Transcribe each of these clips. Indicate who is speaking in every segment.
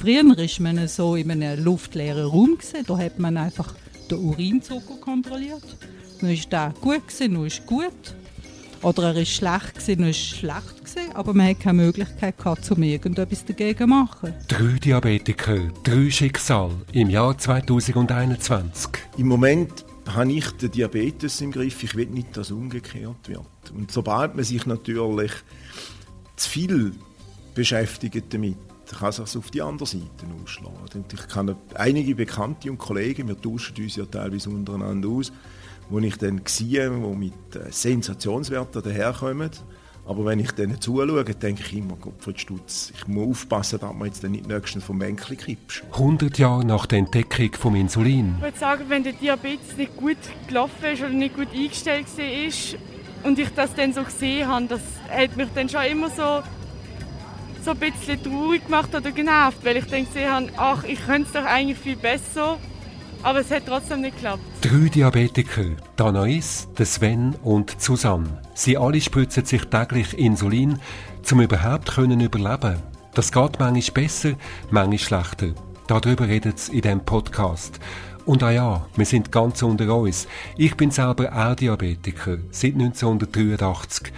Speaker 1: Früher war man so in einem luftleeren Raum. Gewesen. Da hat man einfach den Urinzucker kontrolliert. Dann ist der gut, gewesen, dann ist gut. Oder er war schlecht, gewesen, dann ist schlecht. Gewesen. Aber man hatte keine Möglichkeit, gehabt, um irgendetwas dagegen zu machen.
Speaker 2: Drei Diabetiker, drei Schicksale im Jahr 2021.
Speaker 3: Im Moment habe ich den Diabetes im Griff. Ich will nicht, dass umgekehrt wird. Und sobald man sich natürlich zu viel beschäftigt damit, kann sich auf die andere Seite ausschlagen. ich kann einige Bekannte und Kollegen, wir tauschen uns ja teilweise untereinander aus, wo ich dann sehe, die mit äh, Sensationswerten daherkommen. Aber wenn ich denen zuschaue, denke ich immer, Gottfried Stutz, ich muss aufpassen, dass man jetzt nicht nächstens vom Bänkchen kippst.
Speaker 2: 100 Jahre nach der Entdeckung vom Insulin.
Speaker 4: Ich würde sagen, wenn der Diabetes nicht gut gelaufen ist oder nicht gut eingestellt war und ich das dann so gesehen habe, das hat mich dann schon immer so so ein bisschen traurig gemacht oder genervt, weil ich habe, ach, ich könnte es doch eigentlich viel besser, aber es hat trotzdem nicht geklappt.
Speaker 2: Drei Diabetiker, Danais, Sven und Susanne. Sie alle spritzen sich täglich Insulin, um überhaupt können überleben. Das geht manchmal besser, manchmal schlechter. Darüber redet es in diesem Podcast. Und ah ja, wir sind ganz unter uns. Ich bin selber auch Diabetiker, seit 1983.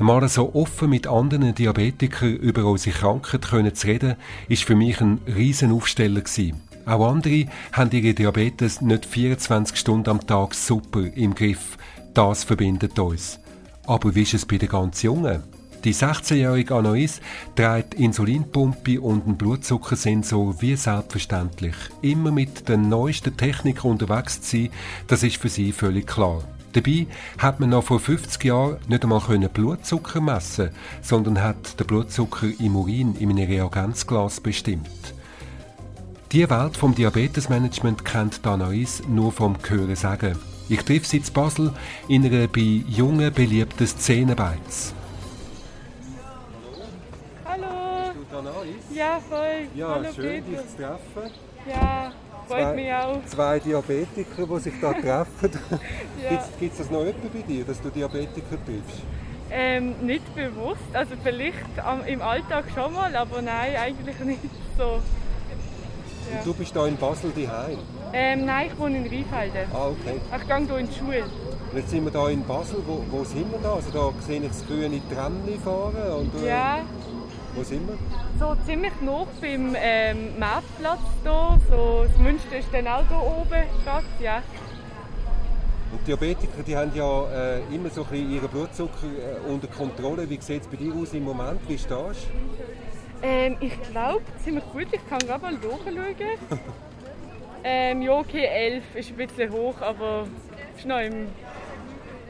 Speaker 2: Mal so offen mit anderen Diabetikern über unsere Krankheit können zu reden, ist für mich ein riesen Aufsteller gewesen. Auch andere haben ihre Diabetes nicht 24 Stunden am Tag super im Griff. Das verbindet uns. Aber wie ist es bei den ganz Jungen? Die 16-jährige Anais trägt Insulinpumpe und einen Blutzuckersensor wie selbstverständlich. Immer mit der neuesten Technik unterwegs zu sein, das ist für sie völlig klar. Dabei hat man noch vor 50 Jahren nicht einmal Blutzucker messen sondern hat den Blutzucker im Urin in einem Reagenzglas bestimmt. Die Welt vom Diabetesmanagement kennt Danais nur vom Hören sagen. Ich treffe sie in Basel in einer bei jungen beliebten Szenenbeiz.
Speaker 4: Hallo.
Speaker 5: Bist du Danais?
Speaker 4: Ja, voll.
Speaker 5: Ja,
Speaker 4: Hallo,
Speaker 5: schön,
Speaker 4: Peter.
Speaker 5: dich zu treffen.
Speaker 4: Ja, freut mich auch.
Speaker 5: Zwei Diabetiker, die sich da treffen.
Speaker 4: Ja.
Speaker 5: Gibt es das noch jemanden bei dir, dass du Diabetiker triffst?
Speaker 4: Ähm, nicht bewusst, also vielleicht im Alltag schon mal, aber nein, eigentlich nicht so. Ja.
Speaker 5: Und du bist da in Basel daheim.
Speaker 4: Ähm, nein, ich wohne in Rheinfelden.
Speaker 5: Ah, okay.
Speaker 4: Ich gehe hier in die Schule.
Speaker 5: Und jetzt sind wir da in Basel. Wo, wo sind wir da? Also da sehe ich das grüne Tramli fahren. Und, äh,
Speaker 4: Ja,
Speaker 5: Wo sind wir?
Speaker 4: So ziemlich noch beim ähm, Marktplatz hier. So, das Münster ist dann auch hier oben gerade, ja.
Speaker 5: Und Diabetiker, die haben ja äh, immer so ein bisschen ihren Blutzucker äh, unter Kontrolle. Wie sieht es bei dir aus im Moment? Wie stehst du?
Speaker 4: Ähm, ich glaube ziemlich gut. Ich kann gerade mal nachschauen. ähm, ja, okay, 11 ist ein bisschen hoch, aber ist noch im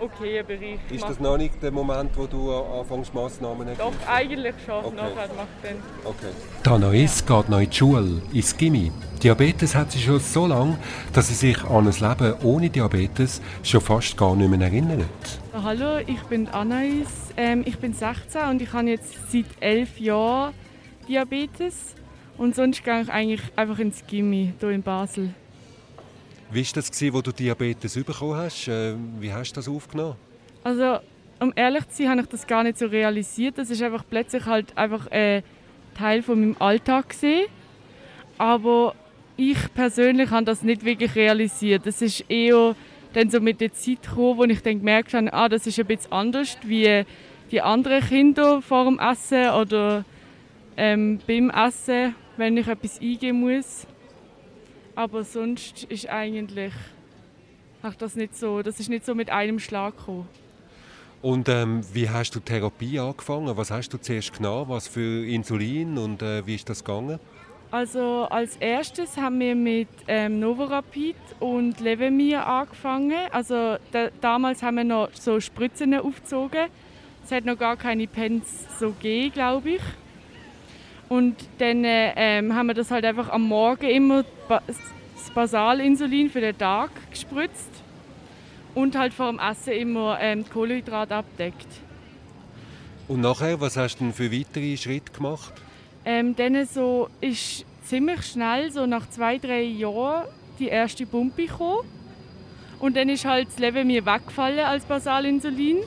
Speaker 4: okayen Bereich.
Speaker 5: Ist das noch nicht der Moment, wo du anfängst, Massnahmen zu
Speaker 4: Doch, eigentlich schon.
Speaker 5: Okay.
Speaker 4: Nachher macht dann.
Speaker 5: Okay.
Speaker 2: Danais geht noch in die Schule, ins Gimmi. Diabetes hat sie schon so lange, dass sie sich an ein Leben ohne Diabetes schon fast gar nicht mehr erinnert.
Speaker 4: Hallo, ich bin Anais. Ähm, ich bin 16 und ich habe jetzt seit 11 Jahren Diabetes. Und sonst gehe ich eigentlich einfach ins Gimmi hier in Basel.
Speaker 2: Wie war das, als du Diabetes bekommen hast? Äh, Wie hast du das aufgenommen?
Speaker 4: Also, um ehrlich zu sein, habe ich das gar nicht so realisiert. Das ist einfach plötzlich halt einfach ein Teil von meinem Alltag gesehen. Aber ich persönlich habe das nicht wirklich realisiert. Das ist eher dann so mit der Zeit gekommen, wo ich dann gemerkt habe, ah, das ist ein bisschen anders wie die anderen Kinder vor dem Essen oder ähm, beim Essen, wenn ich etwas eingeben muss. Aber sonst ist eigentlich ach, das nicht so. Das ist nicht so mit einem Schlag gekommen.
Speaker 2: Und ähm, wie hast du Therapie angefangen? Was hast du zuerst genommen? Was für Insulin und äh, wie ist das gegangen?
Speaker 4: Also als erstes haben wir mit ähm, Novorapid und Levemir angefangen. Also da, damals haben wir noch so Spritzen aufgezogen. Es hat noch gar keine Pens so gegeben, glaube ich. Und dann äh, ähm, haben wir das halt einfach am Morgen immer das Basalinsulin für den Tag gespritzt und halt vor dem Essen immer ähm, die Kohlenhydrate abdeckt.
Speaker 2: Und nachher, was hast du denn für weitere Schritte gemacht?
Speaker 4: Ähm, dann so ist ziemlich schnell, so nach zwei, drei Jahren, die erste Pumpe gekommen. Und dann ist halt das Leben mir weggefallen als Basalinsulin.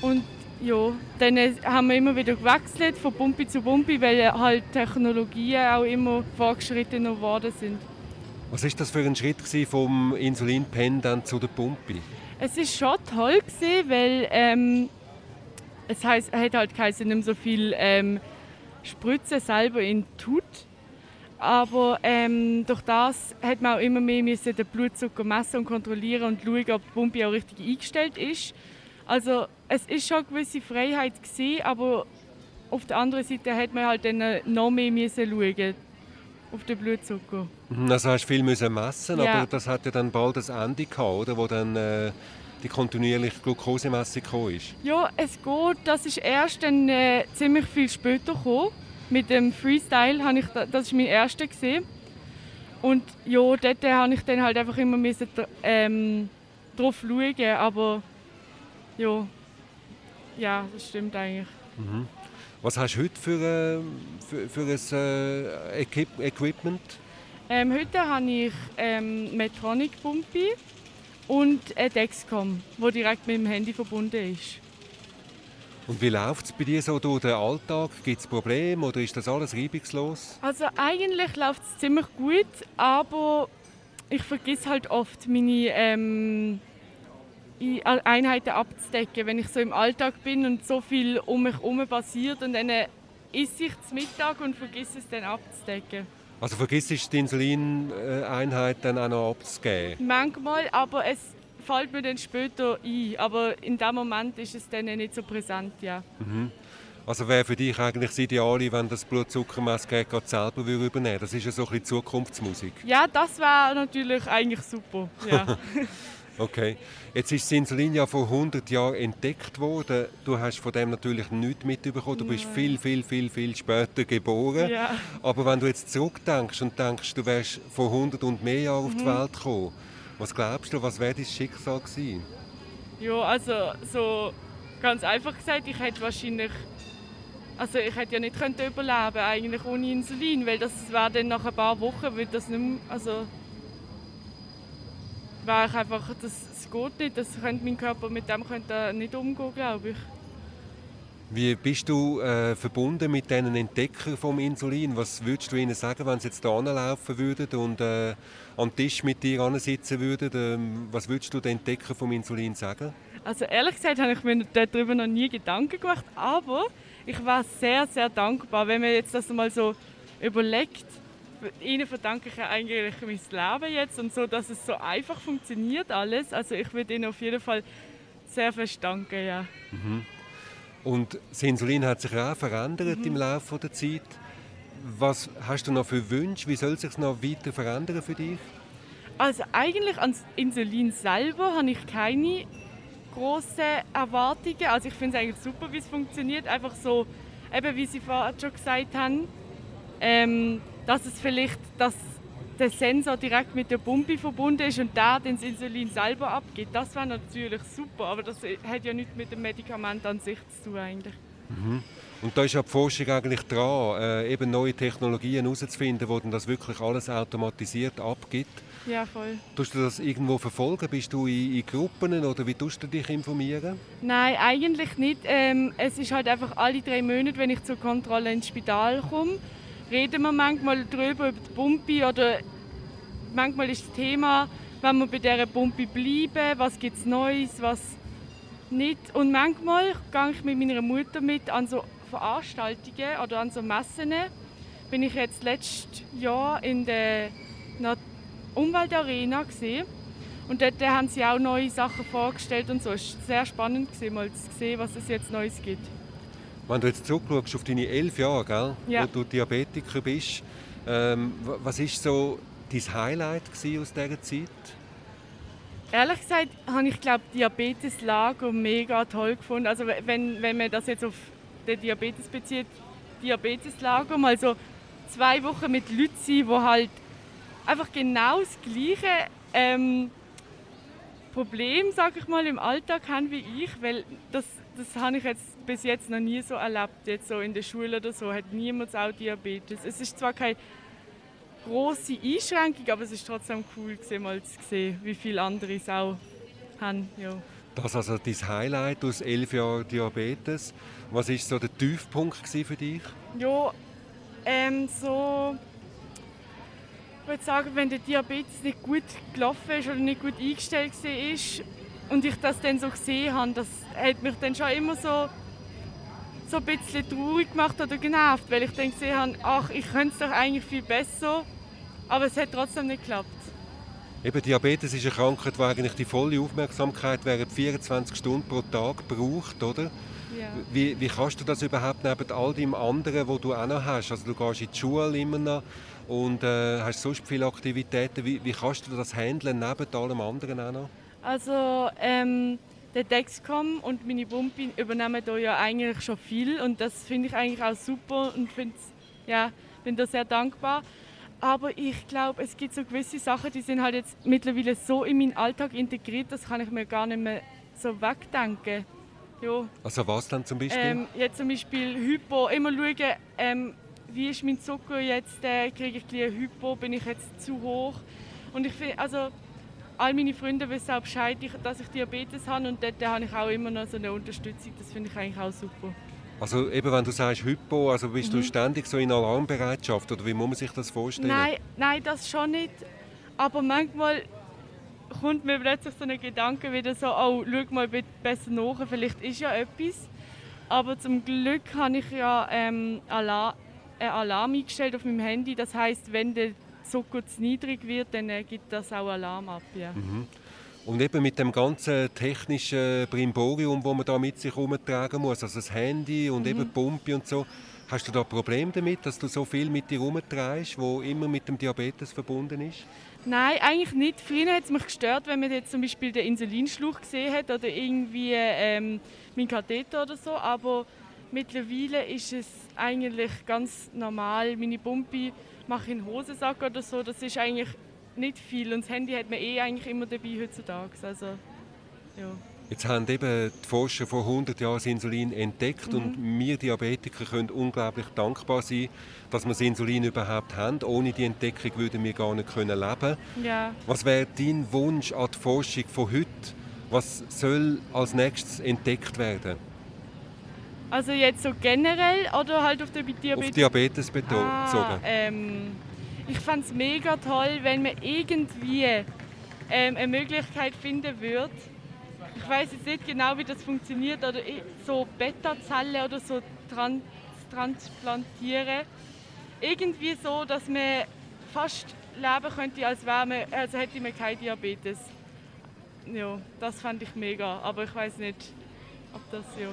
Speaker 4: Und ja, dann haben wir immer wieder gewechselt von Pumpe zu Pumpe, weil halt Technologien auch immer fortgeschrittener geworden sind.
Speaker 2: Was ist das für ein Schritt vom Insulinpen dann zu der Pumpe?
Speaker 4: Es ist schon toll gewesen, weil ähm, es heißt, hat halt geheißen, nicht so viel ähm, Spritzen selber in tut. Aber ähm, durch das hat man auch immer mehr müssen den Blutzucker messen und kontrollieren und schauen, ob die Pumpe auch richtig eingestellt ist. Also es ist schon eine gewisse Freiheit gewesen, aber auf der anderen Seite hat man halt dann noch mehr müssen schauen auf den Blutzucker.
Speaker 2: Mhm, Also hast du viel müssen messen,
Speaker 4: Ja.
Speaker 2: aber das hat ja dann bald das Ende gehabt, oder? Wo dann äh, die kontinuierliche Glukosemessung gekommen ist.
Speaker 4: Ja, es geht. Das ist erst dann, äh, ziemlich viel später gekommen. Mit dem Freestyle habe ich, da- das ist mein erster gesehen. Und ja, dort habe ich dann halt einfach immer müssen, ähm, drauf schauen, aber ja, ja, das stimmt eigentlich.
Speaker 2: Was hast du heute für, äh, für, für ein äh, Equip Equipment?
Speaker 4: Ähm, heute habe ich ähm, Medtronic-Pumpe und eine Dexcom, die direkt mit dem Handy verbunden ist.
Speaker 2: Und wie läuft es bei dir so durch den Alltag? Gibt es Probleme oder ist das alles reibungslos?
Speaker 4: Also eigentlich läuft es ziemlich gut, aber ich vergesse halt oft meine ähm, Einheiten abzudecken, wenn ich so im Alltag bin und so viel um mich herum passiert und dann esse ich zum Mittag und vergesse es dann abzudecken.
Speaker 2: Also vergisst du die Insulineinheit dann auch noch abzugeben?
Speaker 4: Manchmal, aber es fällt mir dann später ein, aber in dem Moment ist es dann nicht so präsent, ja.
Speaker 2: Also wäre für dich eigentlich das Ideale, wenn das Blutzuckermessgerät gerade selber übernehmen würde. Das ist ja so ein bisschen Zukunftsmusik.
Speaker 4: Ja, das wäre natürlich eigentlich super, ja.
Speaker 2: Okay. Jetzt ist das Insulin ja vor 100 Jahren entdeckt worden. Du hast von dem natürlich nichts mitbekommen. Du bist viel, viel, viel, viel später geboren.
Speaker 4: Ja.
Speaker 2: Aber wenn du jetzt zurückdenkst und denkst, du wärst vor 100 und mehr Jahren auf die
Speaker 4: Mhm.
Speaker 2: Welt gekommen, was glaubst du, was wäre dein Schicksal gewesen?
Speaker 4: Ja, also so ganz einfach gesagt, ich hätte wahrscheinlich, also ich hätte ja nicht können überleben eigentlich ohne Insulin, weil das wäre dann nach ein paar Wochen, wird das nicht mehr, also wäre ich einfach, das, das geht nicht, das könnte mein Körper mit dem könnte nicht umgehen, glaube ich.
Speaker 2: Wie bist du äh, verbunden mit diesen Entdeckern vom Insulin? Was würdest du ihnen sagen, wenn sie jetzt hier laufen würden und äh, am Tisch mit dir sitzen würden? Ähm, was würdest du den Entdeckern vom Insulin sagen?
Speaker 4: Also ehrlich gesagt habe ich mir darüber noch nie Gedanken gemacht, aber ich war sehr, sehr dankbar, wenn man jetzt das mal so überlegt. Ihnen verdanke ich eigentlich mein Leben jetzt und so, dass es so einfach funktioniert alles. Also ich würde Ihnen auf jeden Fall sehr fest danken, ja.
Speaker 2: Und das Insulin hat sich auch verändert im Laufe der Zeit. Was hast du noch für Wünsche? Wie soll es sich noch weiter verändern für dich?
Speaker 4: Also eigentlich ans Insulin selber habe ich keine großen Erwartungen. Also ich finde es eigentlich super, wie es funktioniert. Einfach so, eben wie Sie vorhin schon gesagt haben, ähm, dass es vielleicht, dass der Sensor direkt mit der Pumpe verbunden ist und der das Insulin selber abgibt. Das wäre natürlich super, aber das hat ja nichts mit dem Medikament an sich zu tun eigentlich.
Speaker 2: Und da ist ja die Forschung eigentlich dran, äh, eben neue Technologien herauszufinden, wo dann das wirklich alles automatisiert abgibt.
Speaker 4: Ja, voll.
Speaker 2: Tust du das irgendwo verfolgen? Bist du in, in Gruppen oder wie tust du dich informieren?
Speaker 4: Nein, eigentlich nicht. Ähm, es ist halt einfach alle drei Monate, wenn ich zur Kontrolle ins Spital komme, reden wir manchmal darüber, über die Pumpe oder manchmal ist das Thema, wenn wir bei dieser Pumpe bleiben, was gibt es Neues, was nicht. Und manchmal gehe ich mit meiner Mutter mit an so Veranstaltungen oder an so Messen. Bin ich jetzt letztes Jahr in der Umweltarena gesehen. Und dort haben sie auch neue Sachen vorgestellt und so. Es war sehr spannend, mal zu sehen, was es jetzt Neues gibt.
Speaker 2: Wenn du jetzt zurückschaust auf deine elf Jahre, gell,
Speaker 4: Ja.
Speaker 2: wo du Diabetiker bist, ähm, wa- was ist so dein Highlight aus dieser Zeit?
Speaker 4: Ehrlich gesagt habe ich glaube Diabeteslager mega toll gefunden. Also wenn, wenn man das jetzt auf den Diabetes bezieht, Diabeteslager mal so zwei Wochen mit Leuten sein, die halt einfach genau das gleiche ähm, Problem, sage ich mal, im Alltag haben wie ich, weil das, das habe ich jetzt bis jetzt noch nie so erlebt, jetzt so in der Schule oder so, hat niemand auch Diabetes. Es ist zwar keine große Einschränkung, aber es ist trotzdem cool gewesen, mal zu sehen, wie viele andere es auch haben. Ja.
Speaker 2: Das also dein Highlight aus elf Jahren Diabetes. Was war so der Tiefpunkt für dich?
Speaker 4: Ja, ähm, so... Ich würde sagen, wenn der Diabetes nicht gut gelaufen ist oder nicht gut eingestellt war und ich das dann so gesehen habe, das hat mich dann schon immer so, so ein bisschen traurig gemacht oder genervt, weil ich dann gesehen habe, ach, ich könnte es doch eigentlich viel besser, aber es hat trotzdem nicht geklappt.
Speaker 2: Eben, Diabetes ist eine Krankheit, die eigentlich die volle Aufmerksamkeit während 24 Stunden pro Tag braucht, oder?
Speaker 4: Ja.
Speaker 2: Wie, wie kannst du das überhaupt neben all dem anderen, was du auch noch hast? Also du gehst in die Schule immer noch und äh, hast sonst viele Aktivitäten. Wie, wie kannst du das handeln neben allem anderen auch noch?
Speaker 4: Also ähm, der Dexcom und meine Bumpi übernehmen da ja eigentlich schon viel und das finde ich eigentlich auch super und ja, bin da sehr dankbar. Aber ich glaube, es gibt so gewisse Sachen, die sind halt jetzt mittlerweile so in meinen Alltag integriert, das kann ich mir gar nicht mehr so wegdenken. Ja.
Speaker 2: Also was dann zum Beispiel?
Speaker 4: Ähm, jetzt zum Beispiel Hypo, immer schauen, ähm, wie ist mein Zucker jetzt, äh, kriege ich ein Hypo, bin ich jetzt zu hoch? Und ich finde, also all meine Freunde wissen auch Bescheid, dass ich Diabetes habe und dort habe ich auch immer noch so eine Unterstützung, das finde ich eigentlich auch super.
Speaker 2: Also eben, wenn du sagst Hypo, also bist mhm. du ständig so in Alarmbereitschaft oder wie muss man sich das vorstellen?
Speaker 4: Nein, nein, das schon nicht. Aber manchmal kommt mir plötzlich so ein Gedanke wieder so, oh, schau mal besser nach, vielleicht ist ja etwas. Aber zum Glück habe ich ja ähm, Alarm, einen Alarm eingestellt auf meinem Handy. Das heißt, wenn der Zucker zu niedrig wird, dann äh, gibt das auch Alarm ab. Ja.
Speaker 2: Mhm. Und eben mit dem ganzen technischen Brimborium, das man da mit sich herumtragen muss, also das Handy und mhm. eben die Pumpe und so, hast du da Probleme damit, dass du so viel mit dir herumträgst, wo immer mit dem Diabetes verbunden ist?
Speaker 4: Nein, eigentlich nicht. Früher hat es mich gestört, wenn man jetzt zum Beispiel den Insulinschluch gesehen hat oder irgendwie ähm, mein Katheter oder so, aber mittlerweile ist es eigentlich ganz normal. Meine Pumpe mache ich in den Hosensack oder so, das ist eigentlich nicht viel. Und das Handy hat man eh eigentlich immer dabei heutzutage. Also, ja.
Speaker 2: Jetzt haben eben die Forscher vor 100 Jahren das Insulin entdeckt mhm. und wir Diabetiker können unglaublich dankbar sein, dass wir das Insulin überhaupt haben. Ohne die Entdeckung würden wir gar nicht können leben.
Speaker 4: Ja.
Speaker 2: Was wäre dein Wunsch an die Forschung von heute? Was soll als nächstes entdeckt werden?
Speaker 4: Also jetzt so generell oder halt auf den Diabetes?
Speaker 2: Auf Diabetes bezogen.
Speaker 4: Ah, ähm ich fände es mega toll, wenn man irgendwie ähm, eine Möglichkeit finden würde. Ich weiß jetzt nicht genau, wie das funktioniert, oder so Beta-Zellen oder so trans transplantieren. Irgendwie so, dass man fast leben könnte, als, wäre man, als hätte man keinen Diabetes. Ja, das fände ich mega, aber ich weiß nicht, ob das ja.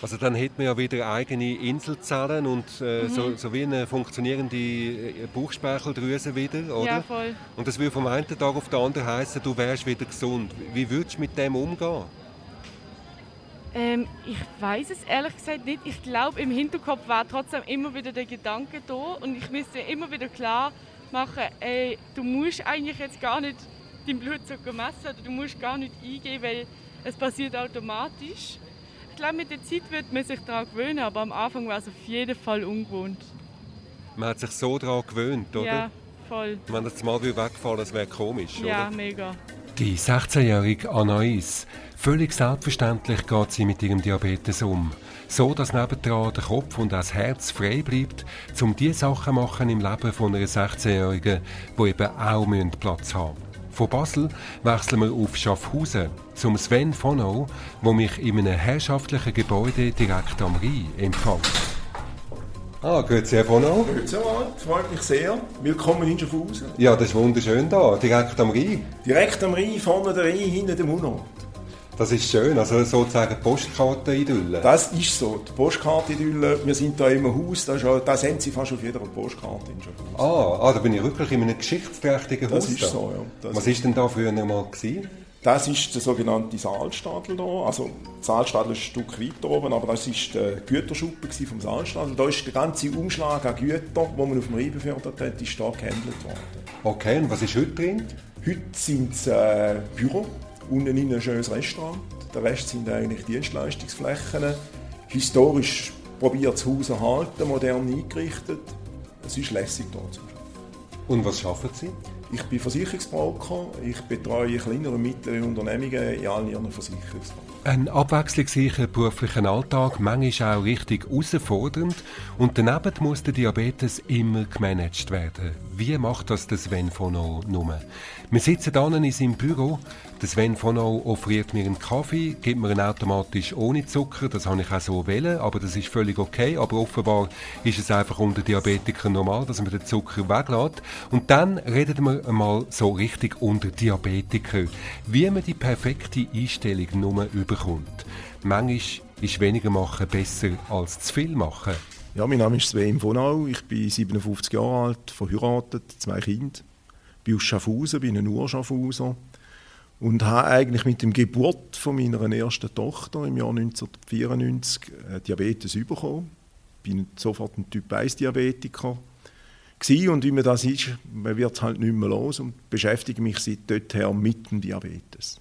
Speaker 2: Also dann hätte man ja wieder eigene Inselzellen und äh, mhm. so, so, wie eine funktionierende äh, Bauchspeicheldrüse wieder, oder?
Speaker 4: Ja, voll.
Speaker 2: Und das würde vom einen Tag auf den anderen heißen, du wärst wieder gesund. Wie würdest du mit dem umgehen?
Speaker 4: Ähm, ich weiß es ehrlich gesagt nicht. Ich glaube, im Hinterkopf war trotzdem immer wieder der Gedanke da und ich müsste immer wieder klar machen, ey, du musst eigentlich jetzt gar nicht deinen Blutzucker messen oder du musst gar nicht eingehen, weil es passiert automatisch glaube, mit der Zeit wird man sich daran gewöhnen, aber am Anfang war es auf jeden Fall ungewohnt.
Speaker 2: Man hat sich so daran gewöhnt, oder?
Speaker 4: Ja, voll.
Speaker 2: Wenn das mal wegfallen das wäre komisch,
Speaker 4: Ja,
Speaker 2: oder?
Speaker 4: mega.
Speaker 6: Die 16-jährige Anais, völlig selbstverständlich geht sie mit ihrem Diabetes um. So, dass nebendran der Kopf und das Herz frei bleibt, um die Sachen zu machen im Leben von einer 16-Jährigen, die eben auch Platz haben müssen. Von Basel wechseln wir auf Schaffhausen zum Sven Fono, der mich in einem herrschaftlichen Gebäude direkt am Rhein empfängt.
Speaker 2: Ah, grüezi Herr Fono.
Speaker 3: Grüezi freut mich sehr. Willkommen in Schaffhausen.
Speaker 2: Ja, das ist wunderschön da, direkt am Rhein.
Speaker 3: Direkt am Rhein, vorne der Rhein, hinten der Munot.
Speaker 2: Das ist schön, also sozusagen Postkarte-Idylle.
Speaker 3: Das ist so, die Postkarte-Idylle. Wir sind hier im Haus, das, ist, das haben Sie fast auf jeder Postkarte in
Speaker 2: ah, ah, da bin ich wirklich in einem geschichtsträchtigen
Speaker 3: Haus.
Speaker 2: Das
Speaker 3: ist da. so, ja.
Speaker 2: Das Was ist denn da früher mal gewesen?
Speaker 3: Das ist der sogenannte Saalstadel hier. Also, der Saalstadel ist ein Stück weiter oben, aber das war die Güterschuppe vom Saalstadel. Da ist der ganze Umschlag an Gütern, die man auf dem Rhein befördert hat, ist hier gehandelt worden.
Speaker 2: Okay, und was ist heute drin?
Speaker 3: Heute sind es äh, Büro unten in ein schönes Restaurant. Der Rest sind eigentlich Dienstleistungsflächen. Historisch probiert das Haus erhalten, modern eingerichtet. Es ist lässig dort zu
Speaker 7: Und was schaffen Sie?
Speaker 3: Ich bin Versicherungsbroker. Ich betreue kleinere und mittlere Unternehmungen in allen ihren Versicherungsbranchen.
Speaker 2: Ein abwechslungsreicher beruflicher Alltag, manchmal auch richtig herausfordernd. Und daneben muss der Diabetes immer gemanagt werden. Wie macht das der Sven von nur? Wir sitzen dann in seinem Büro. Der Sven von offeriert mir einen Kaffee, gibt mir ihn automatisch ohne Zucker. Das habe ich auch so wählen, aber das ist völlig okay. Aber offenbar ist es einfach unter Diabetikern normal, dass man den Zucker weglässt. Und dann reden wir einmal so richtig unter Diabetikern, wie man die perfekte Einstellung nur überkommt. Manchmal ist weniger machen besser als zu viel machen.
Speaker 3: Ja, mein Name ist Sven Vonau, ich bin 57 Jahre alt, verheiratet, zwei Kinder, bin aus Schaffhausen, bin ein Urschaffhauser und habe eigentlich mit der Geburt von meiner ersten Tochter im Jahr 1994 äh, Diabetes bekommen. Bin sofort ein Typ 1 Diabetiker und wie man das ist, man wird halt nicht mehr los und beschäftige mich seit her mit dem Diabetes.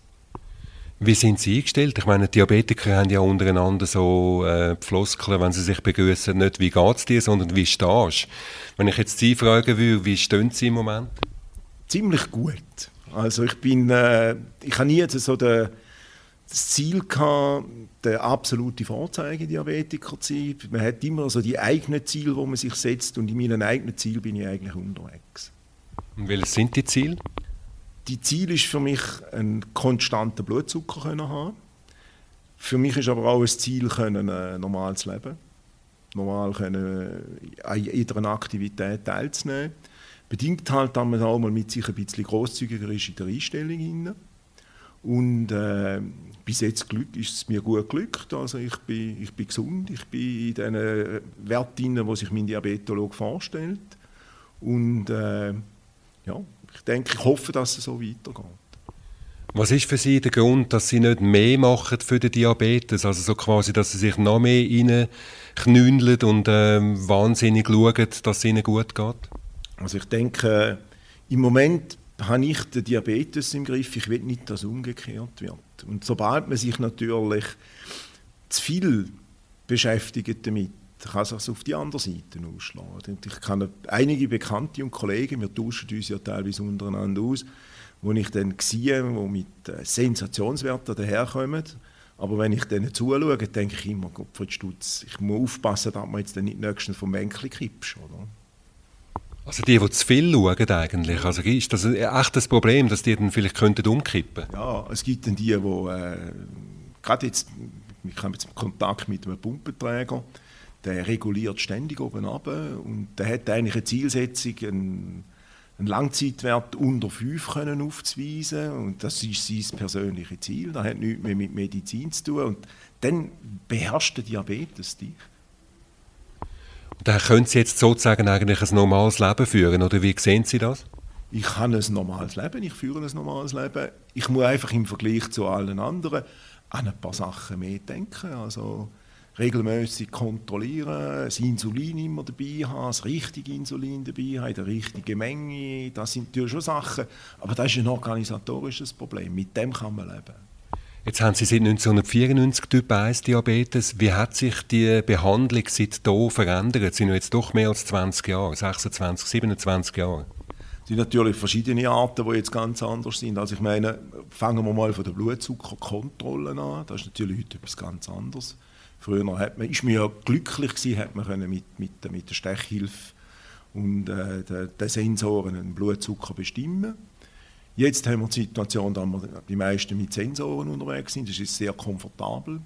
Speaker 2: Wie sind Sie eingestellt? Ich meine, Diabetiker haben ja untereinander so äh, Floskeln, wenn sie sich begrüßen, nicht wie geht es dir, sondern wie stehst du? Wenn ich jetzt Sie fragen würde, wie stehen Sie im Moment?
Speaker 3: Ziemlich gut. Also ich bin, äh, ich habe nie so den, das Ziel gehabt, der absolute Vorzeigediabetiker zu sein. Man hat immer so die eigenen Ziele, die man sich setzt und in meinen eigenen Zielen bin ich eigentlich unterwegs.
Speaker 2: Und welches sind die Ziele?
Speaker 3: die Ziel ist für mich, einen konstanten Blutzucker zu haben. Für mich ist aber auch ein Ziel, können, ein normales Leben normal können, an jeder Aktivität teilzunehmen. Bedingt halt, dass man auch mal mit sich ein bisschen grosszügiger ist in der Einstellung. Und äh, bis jetzt Glück, ist es mir gut geglückt. Also ich bin, ich bin gesund, ich bin in den Werten, die sich mein Diabetolog vorstellt. Und äh, ja, ich denke, ich hoffe, dass es so weitergeht.
Speaker 2: Was ist für Sie der Grund, dass Sie nicht mehr machen für den Diabetes? Also so quasi, dass Sie sich noch mehr reinknündeln und ähm, wahnsinnig schauen, dass es Ihnen gut geht?
Speaker 3: Also ich denke, im Moment habe ich den Diabetes im Griff. Ich will nicht, dass umgekehrt wird. Und sobald man sich natürlich zu viel beschäftigt damit, kann es sich auf die andere Seite ausschlagen. Ich kann einige Bekannte und Kollegen, wir tauschen uns ja teilweise untereinander aus, wo ich dann sehe, die mit äh, Sensationswerten daherkommen. Aber wenn ich denen zuschaue, denke ich immer, Gott, Stutz, ich muss aufpassen, dass man jetzt nicht nächstens vom Bänkchen kippst. Oder?
Speaker 2: Also die, die zu viel schauen eigentlich, also ist das echt das Problem, dass die dann vielleicht könnten umkippen?
Speaker 3: Ja, es gibt dann die, die äh, gerade jetzt, ich habe jetzt Kontakt mit einem Pumpenträger, der reguliert ständig oben ab und der hat eigentlich eine Zielsetzung, einen, einen Langzeitwert unter 5 können aufzuweisen und das ist sein persönliches Ziel, das hat nichts mehr mit Medizin zu tun und dann beherrscht der Diabetes dich.
Speaker 2: Dann können Sie jetzt sozusagen eigentlich ein normales Leben führen, oder wie sehen Sie das?
Speaker 3: Ich habe ein normales Leben, ich führe ein normales Leben. Ich muss einfach im Vergleich zu allen anderen an ein paar Sachen mehr denken. Also regelmäßig kontrollieren, das Insulin immer dabei haben, das richtige Insulin dabei haben, die richtige Menge, das sind natürlich schon Sachen, aber das ist ein organisatorisches Problem, mit dem kann man leben.
Speaker 2: Jetzt haben Sie seit 1994 Typ 1 Diabetes. Wie hat sich die Behandlung seitdem verändert? Es sind jetzt doch mehr als 20 Jahre, 26, 27 Jahre.
Speaker 3: Es sind natürlich verschiedene Arten, die jetzt ganz anders sind. Also ich meine, fangen wir mal von der Blutzuckerkontrolle an. Das ist natürlich heute etwas ganz anderes. Früher hat man, ist man ja glücklich gewesen, hat man können mit, mit, mit der Stechhilfe und äh, den, den Sensoren den Blutzucker bestimmen. Jetzt haben wir die Situation, dass wir die meisten mit Sensoren unterwegs sind. Das ist sehr komfortabel.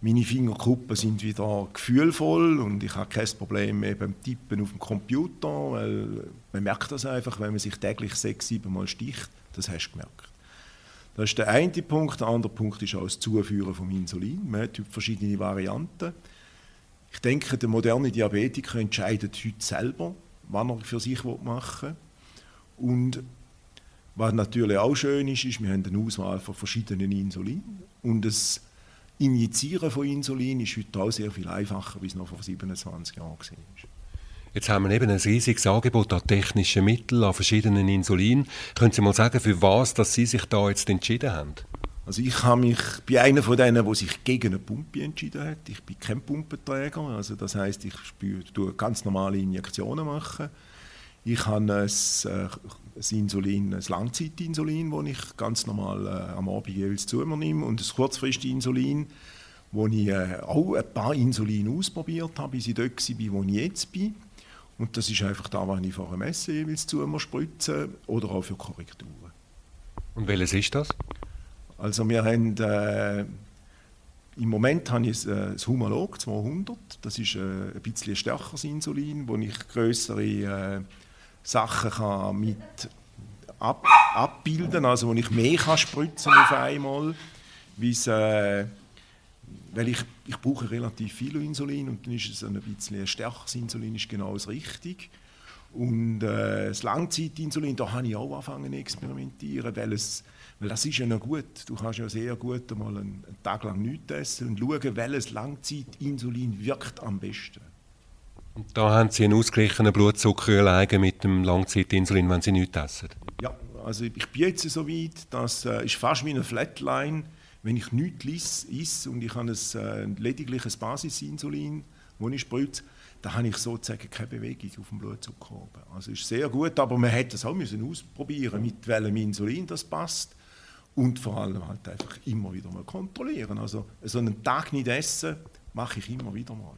Speaker 3: Meine Fingerkuppen sind wieder gefühlvoll und ich habe kein Problem mehr beim Tippen auf dem Computer, weil man merkt das einfach, wenn man sich täglich sechs, sieben Mal sticht. Das hast du gemerkt. Das ist der eine Punkt. Der andere Punkt ist auch das Zuführen von Insulin. Man hat verschiedene Varianten. Ich denke, der moderne Diabetiker entscheidet heute selber, wann er für sich machen will. Und was natürlich auch schön ist, ist, wir haben eine Auswahl von verschiedenen Insulin. Und das Injizieren von Insulin ist heute auch sehr viel einfacher, wie es noch vor 27 Jahren war.
Speaker 2: Jetzt haben wir eben ein riesiges Angebot an technischen Mitteln, an verschiedenen Insulin. Können Sie mal sagen, für was dass Sie sich da jetzt entschieden haben?
Speaker 3: Also ich habe mich, bin einer von denen, der sich gegen eine Pumpe entschieden hat. Ich bin kein Pumpenträger, also das heißt, ich spüre, tue ganz normale Injektionen machen. Ich habe ein, äh, ein Insulin, ein Langzeitinsulin, das ich ganz normal äh, am Abend jeweils zu mir nehme und ein Kurzfrestinsulin, wo ich äh, auch ein paar Insulin ausprobiert habe, bis ich dort war, wo ich jetzt bin. Und das ist einfach da, was ich vor einem Messe jeweils zu mir spritze oder auch für Korrekturen.
Speaker 2: Und welches ist das?
Speaker 3: Also wir haben, äh, im Moment habe ich äh, das Humalog 200, das ist äh, ein bisschen stärkeres Insulin, wo ich größere äh, Sachen kann mit ab, abbilden, also wo ich mehr kann spritzen auf einmal, äh, weil ich, ich brauche relativ viel Insulin und dann ist es ein bisschen stärkeres Insulin ist genau das Richtige. Und äh, das Langzeitinsulin, da habe ich auch angefangen zu experimentieren, weil, es, weil das ist ja noch gut. Du kannst ja sehr gut einmal einen, einen Tag lang nichts essen und schauen, welches Langzeitinsulin wirkt am besten.
Speaker 2: Und da haben Sie einen ausgeglichenen Blutzucker mit dem Langzeitinsulin, wenn Sie nichts essen?
Speaker 3: Ja, also ich bin jetzt so weit, das äh, ist fast wie eine Flatline. Wenn ich nichts esse und ich habe ein, äh, lediglich ein Basisinsulin, das ich spritze, dann habe ich sozusagen keine Bewegung auf dem Blutzucker oben. Also ist sehr gut, aber man hätte es auch müssen ausprobieren, mit welchem Insulin das passt und vor allem halt einfach immer wieder mal kontrollieren. Also so einen Tag nicht essen mache ich immer wieder mal.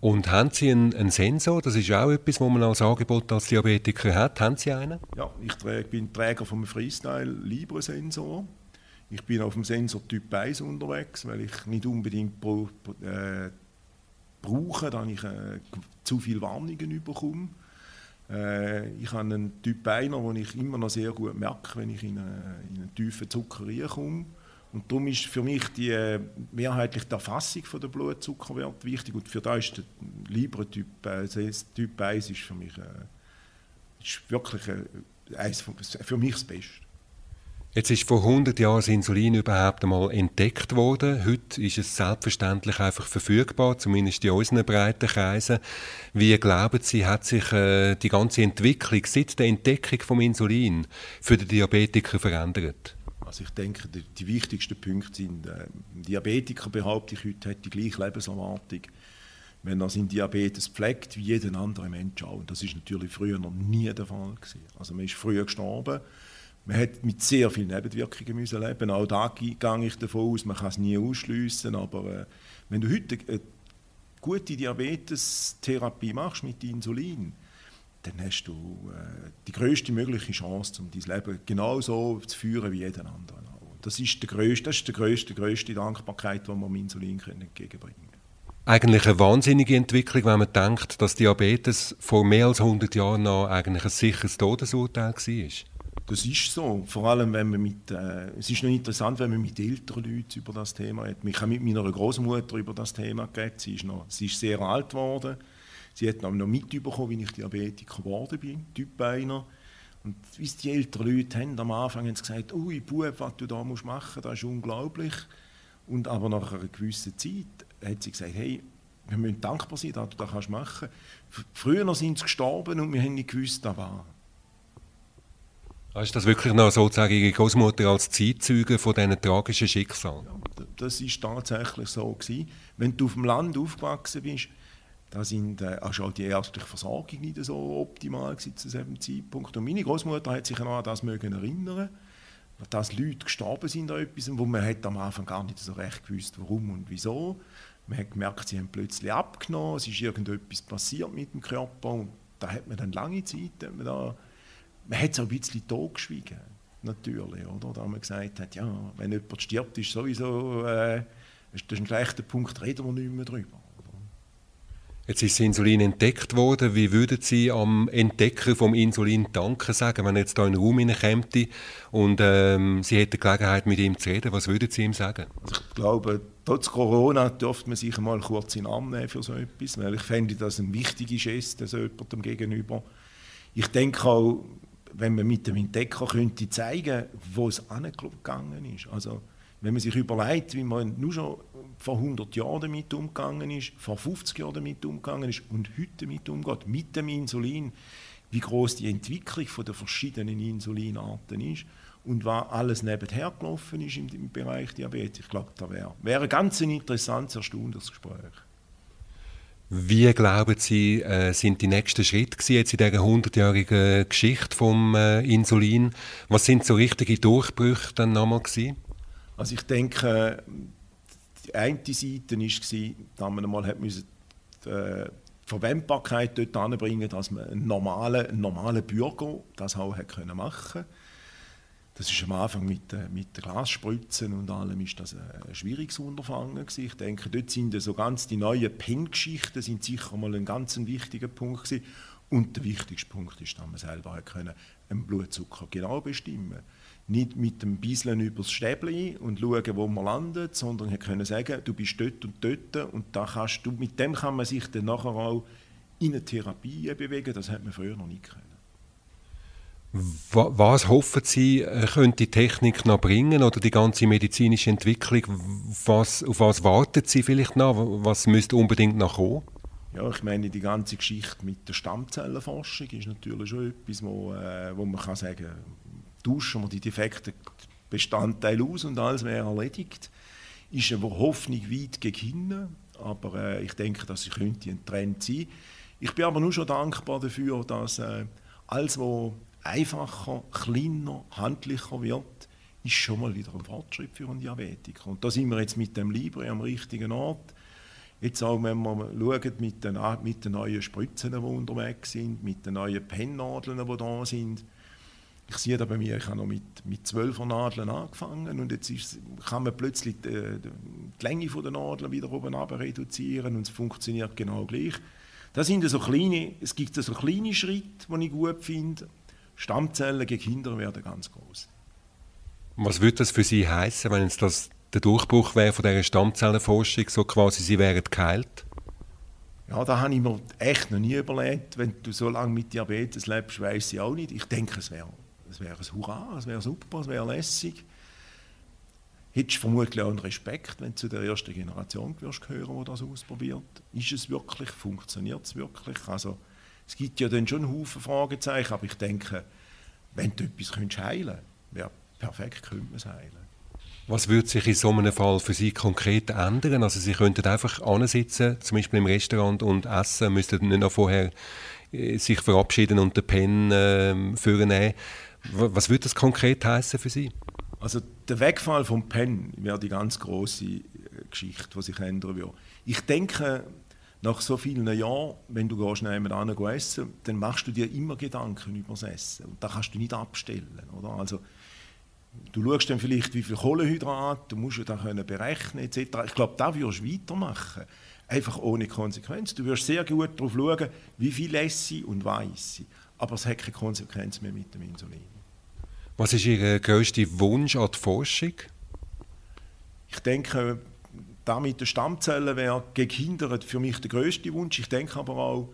Speaker 2: Und haben Sie einen, einen, Sensor? Das ist auch etwas, was man als Angebot als Diabetiker hat. Haben Sie einen?
Speaker 3: Ja, ich träge, bin Träger vom Freestyle Libre Sensor. Ich bin auf dem Sensor Typ 1 unterwegs, weil ich nicht unbedingt pro, äh, brauche, da ich äh, zu viele Warnungen bekomme. Äh, ich habe einen Typ 1, den ich immer noch sehr gut merke, wenn ich in, eine, in einen tiefen Zucker reinkomme. Und darum ist für mich die äh, mehrheitlich die Erfassung von der Blutzuckerwert wichtig. Und für das ist der Libre-Typ äh, typ 1 ist für mich äh, ist wirklich äh, eins von, für mich das Beste.
Speaker 2: Jetzt ist vor 100 Jahren das Insulin überhaupt einmal entdeckt worden. Heute ist es selbstverständlich einfach verfügbar, zumindest in unseren breiten Kreisen. Wie glauben Sie, hat sich äh, die ganze Entwicklung seit der Entdeckung vom Insulin für den Diabetiker verändert?
Speaker 3: Also ich denke, die, die wichtigsten Punkte sind, äh, Diabetiker behaupte ich heute hat die gleiche Lebenserwartung, wenn er seinen Diabetes pflegt, wie jeden anderen Mensch auch. Und das ist natürlich früher noch nie der Fall gewesen. Also man ist früher gestorben man hat mit sehr vielen Nebenwirkungen müssen leben. Auch da gehe ich davon aus, man kann es nie ausschließen. Aber äh, wenn du heute eine gute Diabetestherapie machst mit Insulin, dann hast du äh, die größte mögliche Chance, um dein Leben genauso zu führen wie jeden anderen. Das ist, der grösste, das ist die grösste, grösste Dankbarkeit, die wir dem Insulin entgegenbringen können.
Speaker 2: Eigentlich eine wahnsinnige Entwicklung, wenn man denkt, dass Diabetes vor mehr als 100 Jahren noch eigentlich ein sicheres Todesurteil war.
Speaker 3: Das ist so. Vor allem, wenn man mit, äh, es ist noch interessant, wenn man mit älteren Leuten über das Thema hat. Ich habe mit meiner Großmutter über das Thema geredet. Sie ist, noch, sie ist sehr alt geworden. Sie hat noch mitbekommen, wie ich Diabetiker geworden bin, Typ 1. Und wie die älteren Leute haben, am Anfang haben sie gesagt, ui Bub, was du da musst machen, das ist unglaublich. Und aber nach einer gewissen Zeit hat sie gesagt, hey, wir müssen dankbar sein, dass du das machen kannst. Früher sind sie gestorben und wir haben nicht gewusst, was war.
Speaker 2: Ist das wirklich noch sozusagen Ihre Großmutter als Zeitzeuge von diesen tragischen Schicksalen?
Speaker 3: Ja, das ist tatsächlich so gewesen. Wenn du auf dem Land aufgewachsen bist, da sind, äh, ist auch die ärztliche Versorgung nicht so optimal zu diesem Zeitpunkt. Und meine Großmutter hat sich noch an das mögen erinnern, dass Leute gestorben sind an etwas, wo man hat am Anfang gar nicht so recht gewusst, warum und wieso. Man hat gemerkt, sie haben plötzlich abgenommen, es ist irgendetwas passiert mit dem Körper und da hat man dann lange Zeit, man da man hat es auch ein bisschen totgeschwiegen, natürlich, oder? Da man gesagt hat, ja, wenn jemand stirbt, ist sowieso äh, das ein schlechter Punkt, reden wir nicht mehr drüber.
Speaker 2: Jetzt ist das Insulin entdeckt worden. Wie würden Sie am Entdecker vom Insulin danken sagen, wenn er jetzt hier in den Raum hineinkommt und ähm, Sie hätten die Gelegenheit, mit ihm zu reden? Was würden Sie ihm sagen?
Speaker 3: Ich glaube, trotz Corona dürfte man sich mal kurz in den Arm nehmen für so etwas, weil ich fände das eine wichtige Geste so jemandem gegenüber. Ich denke auch, wenn man mit dem Entdecker könnte zeigen, wo es angegangen ist. Also, wenn man sich überlegt, wie man nur schon vor 100 Jahren damit umgegangen ist, vor 50 Jahren damit umgegangen ist und heute damit umgeht, mit dem Insulin, wie groß die Entwicklung der verschiedenen Insulinarten ist und was alles nebenher gelaufen ist im, im Bereich Diabetes. Ich glaube, da wäre wär ein ganz interessantes, erstaunliches Gespräch.
Speaker 2: Wie glauben Sie, äh, sind die nächsten Schritte gewesen, jetzt in dieser 100-jährigen Geschichte vom äh, Insulin? Was sind so richtige Durchbrüche dann nochmal gewesen?
Speaker 3: Also ich denke, die eine Seite war, dass man einmal hat müssen, die äh, Verwendbarkeit dort anbringen, dass man einen normalen, einen normalen Bürger das auch hat können machen das ist am Anfang mit, äh, mit den Glasspritzen und allem ist das ein schwieriges Unterfangen gewesen. Ich denke, dort sind so ganz die neuen Pen-Geschichten sind sicher mal ein ganz wichtiger Punkt gewesen. Und der wichtigste Punkt ist, dass man selber können einen Blutzucker genau bestimmen Nicht mit dem Bisseln übers Stäbli und schauen, wo man landet, sondern können sagen, du bist dort und dort und da kannst du, mit dem kann man sich dann nachher auch in eine Therapie bewegen. Das hat man früher noch nicht können.
Speaker 2: Was hoffen Sie, äh, könnte die Technik noch bringen oder die ganze medizinische Entwicklung? Was, auf was warten Sie vielleicht noch? Was müsste unbedingt noch kommen?
Speaker 3: Ja, ich meine, die ganze Geschichte mit der Stammzellenforschung ist natürlich schon etwas, wo, äh, wo man kann sagen tauschen wir die defekten Bestandteile aus und alles wäre erledigt. Ist eine Hoffnung weit gegen aber äh, ich denke, dass sie könnte ein Trend sein. Ich bin aber nur schon dankbar dafür, dass äh, alles, was einfacher, kleiner, handlicher wird, ist schon mal wieder ein Fortschritt für einen Diabetiker. Und da sind wir jetzt mit dem Libre am richtigen Ort. Jetzt auch, wenn wir schauen mit den, mit den neuen Spritzen, die unterwegs sind, mit den neuen Pennnadeln, die da sind. Ich sehe da bei mir, ich habe noch mit, mit 12 Nadeln angefangen und jetzt ist, kann man plötzlich die, die Länge der Nadeln wieder oben reduzieren und es funktioniert genau gleich. Das sind so kleine, es gibt so kleine Schritte, die ich gut finde, Stammzellen gegen Kinder werden ganz groß.
Speaker 2: Was würde das für Sie heißen, wenn es das der Durchbruch wäre von dieser Stammzellenforschung, so quasi sie wären geheilt?
Speaker 3: Ja, da habe ich mir echt noch nie überlegt. Wenn du so lange mit Diabetes lebst, weiß ich auch nicht. Ich denke, es wäre es wär ein Hurra, es wäre super, es wäre lässig. Hättest du vermutlich auch einen Respekt, wenn du zu der ersten Generation hören, die das ausprobiert. Ist es wirklich? Funktioniert es wirklich? Also, es gibt ja dann schon Haufen Fragezeichen, aber ich denke, wenn du etwas könntest heilen wäre perfekt, könnte man es heilen.
Speaker 2: Was würde sich in so einem Fall für Sie konkret ändern? Also Sie könnten einfach ansitzen, zum Beispiel im Restaurant und essen, müssten nicht noch vorher äh, sich verabschieden und den Pen äh, vornehmen. Was würde das konkret heißen für Sie?
Speaker 3: Also der Wegfall vom Pen wäre die ganz große äh, Geschichte, die sich ändern würde. Ich denke, nach so vielen Jahren, wenn du gehst nebenan essen, dann machst du dir immer Gedanken über das Essen. Und das kannst du nicht abstellen. Oder? Also, du schaust dann vielleicht, wie viel Kohlenhydrat, du musst ja das können berechnen etc. Ich glaube, da wirst du weitermachen. Einfach ohne Konsequenz. Du wirst sehr gut darauf schauen, wie viel esse und was Aber es hat keine Konsequenz mehr mit dem Insulin.
Speaker 2: Was ist Ihr grösster Wunsch an die Forschung?
Speaker 3: Ich denke, da mit den Stammzellen wäre gehindert für mich der größte Wunsch. Ich denke aber auch,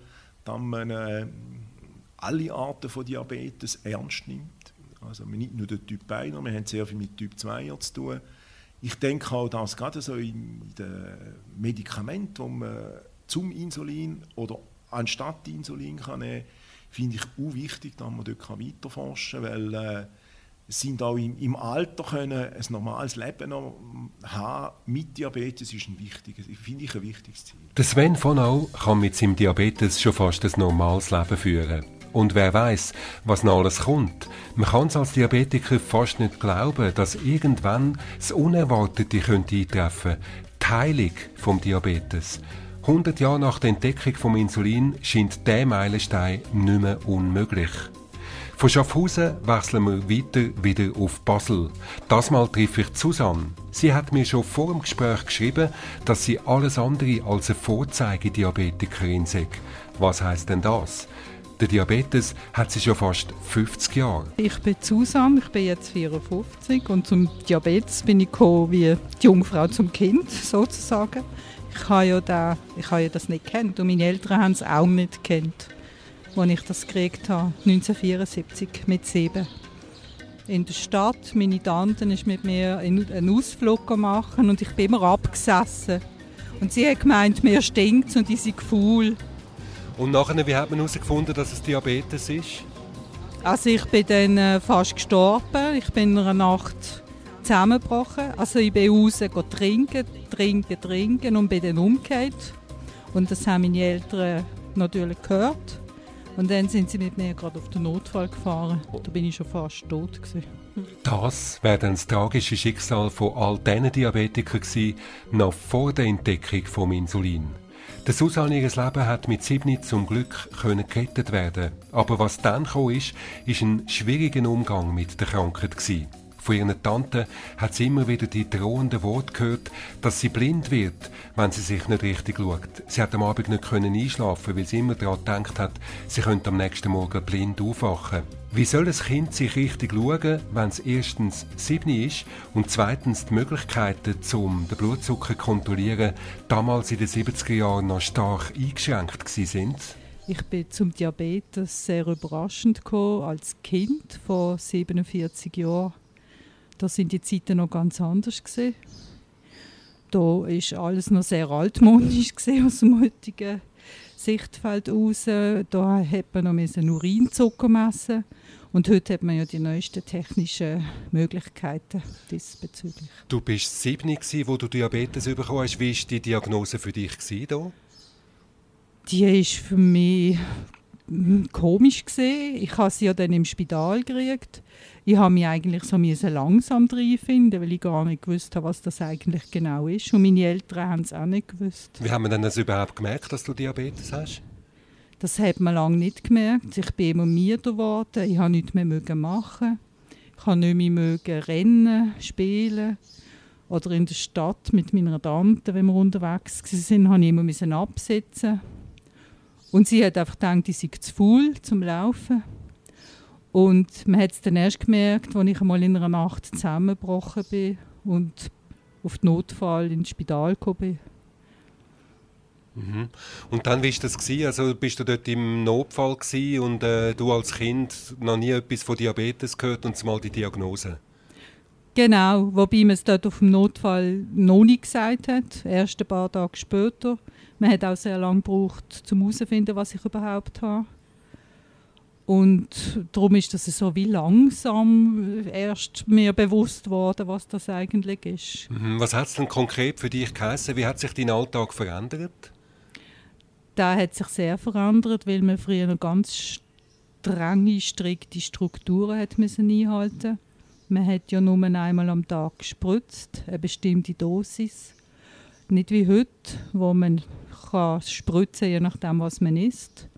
Speaker 3: dass man äh, alle Arten von Diabetes ernst nimmt. Also nicht nur den Typ 1, wir haben sehr viel mit Typ 2 zu tun. Ich denke auch, dass gerade so in, den Medikamenten, die man zum Insulin oder anstatt Insulin kann nehmen, finde ich auch wichtig, dass man dort weiterforschen kann, weil äh, sind auch im, im Alter können ein normales Leben noch haben mit Diabetes ist ein wichtiges, finde ich ein wichtiges Ziel.
Speaker 2: Der Sven von Au kann mit seinem Diabetes schon fast ein normales Leben führen. Und wer weiß, was noch alles kommt. Man kann es als Diabetiker fast nicht glauben, dass irgendwann das Unerwartete könnte eintreffen. Die Heilung vom Diabetes. 100 Jahre nach der Entdeckung vom Insulin scheint der Meilenstein nicht mehr unmöglich. Von Schaffhausen wechseln wir weiter wieder auf Basel. Das Mal treffe ich Susanne. Sie hat mir schon vor dem Gespräch geschrieben, dass sie alles andere als eine Vorzeigediabetikerin sei. Was heißt denn das? Der Diabetes hat sie schon fast 50 Jahre.
Speaker 1: Ich bin Susanne, ich bin jetzt 54 und zum Diabetes bin ich gekommen wie die Jungfrau zum Kind sozusagen. Ich habe ja, da, ich habe ja das nicht kennt und meine Eltern haben es auch nicht kennt als ich das gekriegt habe, 1974 mit sieben. In der Stadt, meine Tante ist mit mir einen Ausflug gemacht und ich bin immer abgesessen. Und sie hat gemeint, mir stinkt und ich sind faul.
Speaker 2: Und nachher, wie hat man herausgefunden, dass es Diabetes ist?
Speaker 1: Also ich bin dann äh, fast gestorben. Ich bin in einer Nacht zusammengebrochen. Also ich bin raus trinken, trinken, trinken und bin dann umgekehrt Und das haben meine Eltern natürlich gehört. Und dann sind sie mit mir gerade auf den Notfall gefahren. Da bin ich schon fast tot. Gewesen.
Speaker 2: Das wäre dann das tragische Schicksal von all diesen Diabetikern gewesen, noch vor der Entdeckung vom Insulin. Der Susanne ihres Leben hat mit sieben zum Glück können gerettet werden. Aber was dann kam, ist, ist ein schwieriger Umgang mit der Krankheit gewesen. Von ihren Tante hat sie immer wieder die drohenden Worte gehört, dass sie blind wird, wenn sie sich nicht richtig schaut. Sie hat am Abend nicht können einschlafen, weil sie immer daran gedacht hat, sie könnte am nächsten Morgen blind aufwachen. Wie soll ein Kind sich richtig schauen, wenn es erstens sieben ist und zweitens die Möglichkeiten, um den Blutzucker zu kontrollieren, damals in den 70er Jahren noch stark eingeschränkt sind?
Speaker 1: Ich bin zum Diabetes sehr überraschend gekommen, als Kind vor 47 Jahren da sind die Zeiten noch ganz anders gewesen. Da ist alles noch sehr altmodisch gesehen aus dem heutigen Sichtfeld aus. Da hat man noch einen Urinzucker messen und heute hat man ja die neuesten technischen Möglichkeiten diesbezüglich.
Speaker 2: Du bist 7, wo du Diabetes bekommen hast. Wie war die Diagnose für dich? Hier?
Speaker 1: Die ist für mich komisch gesehen. Ich habe sie ja dann im Spital gekriegt ich habe mich eigentlich so langsam reinfinden, weil ich gar nicht gewusst habe, was das eigentlich genau ist. Und meine Eltern haben es auch nicht gewusst.
Speaker 2: Wie haben wir denn das überhaupt gemerkt, dass du Diabetes hast?
Speaker 1: Das hat man lange nicht gemerkt. Ich bin immer müde geworden. Ich konnte nichts mehr machen. Ich konnte nicht mehr rennen, spielen. Oder in der Stadt mit meiner Tante, wenn wir unterwegs waren, habe ich immer absitzen. Und sie hat einfach gedacht, ich sei zu faul zum Laufen. Und man hat es dann erst gemerkt, als ich einmal in einer Nacht zusammengebrochen bin und auf den Notfall ins Spital gekommen bin.
Speaker 2: Mhm. Und dann, wie war das? Gewesen? Also bist du dort im Notfall und äh, du als Kind noch nie etwas von Diabetes gehört und zumal die Diagnose?
Speaker 1: Genau, wobei man es dort auf dem Notfall noch nicht gesagt hat, erst ein paar Tage später. Man hat auch sehr lange gebraucht, um herauszufinden, was ich überhaupt habe. Und darum ist das so wie langsam erst mir bewusst worden, was das eigentlich ist.
Speaker 2: Mhm. Was hat es denn konkret für dich geheißen? Wie hat sich dein Alltag verändert?
Speaker 1: Der hat sich sehr verändert, weil man früher noch ganz strenge, strikte Strukturen hat müssen einhalten Man hat ja nur einmal am Tag gespritzt, eine bestimmte Dosis. Nicht wie heute, wo man kann spritzen je nachdem, was man isst.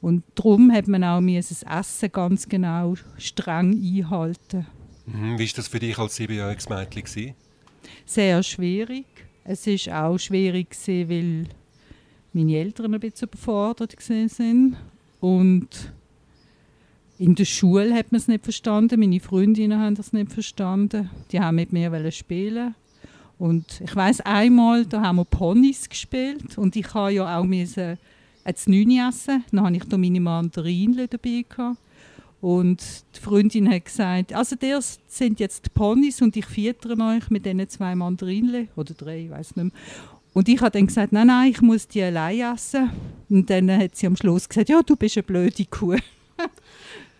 Speaker 1: Und darum hat man auch das Essen ganz genau streng einhalten.
Speaker 2: Mhm. Wie war das für dich als siebenjähriges Mädchen?
Speaker 1: Sehr schwierig. Es war auch schwierig, weil meine Eltern ein bisschen überfordert waren. Und in der Schule hat man es nicht verstanden. Meine Freundinnen haben das nicht verstanden. Die haben mit mir spielen. Und ich weiß einmal, da haben wir Ponys gespielt und ich habe ja auch müssen das 9 essen. Dann hatte ich da meine Mandarinen dabei. Gehabt. Und die Freundin hat gesagt, also das sind jetzt die Ponys und ich füttere euch mit diesen zwei Mandarinen oder drei, ich weiß nicht mehr. Und ich habe dann gesagt, nein, nein, ich muss die allein essen. Und dann hat sie am Schluss gesagt, ja, du bist eine blöde Kuh.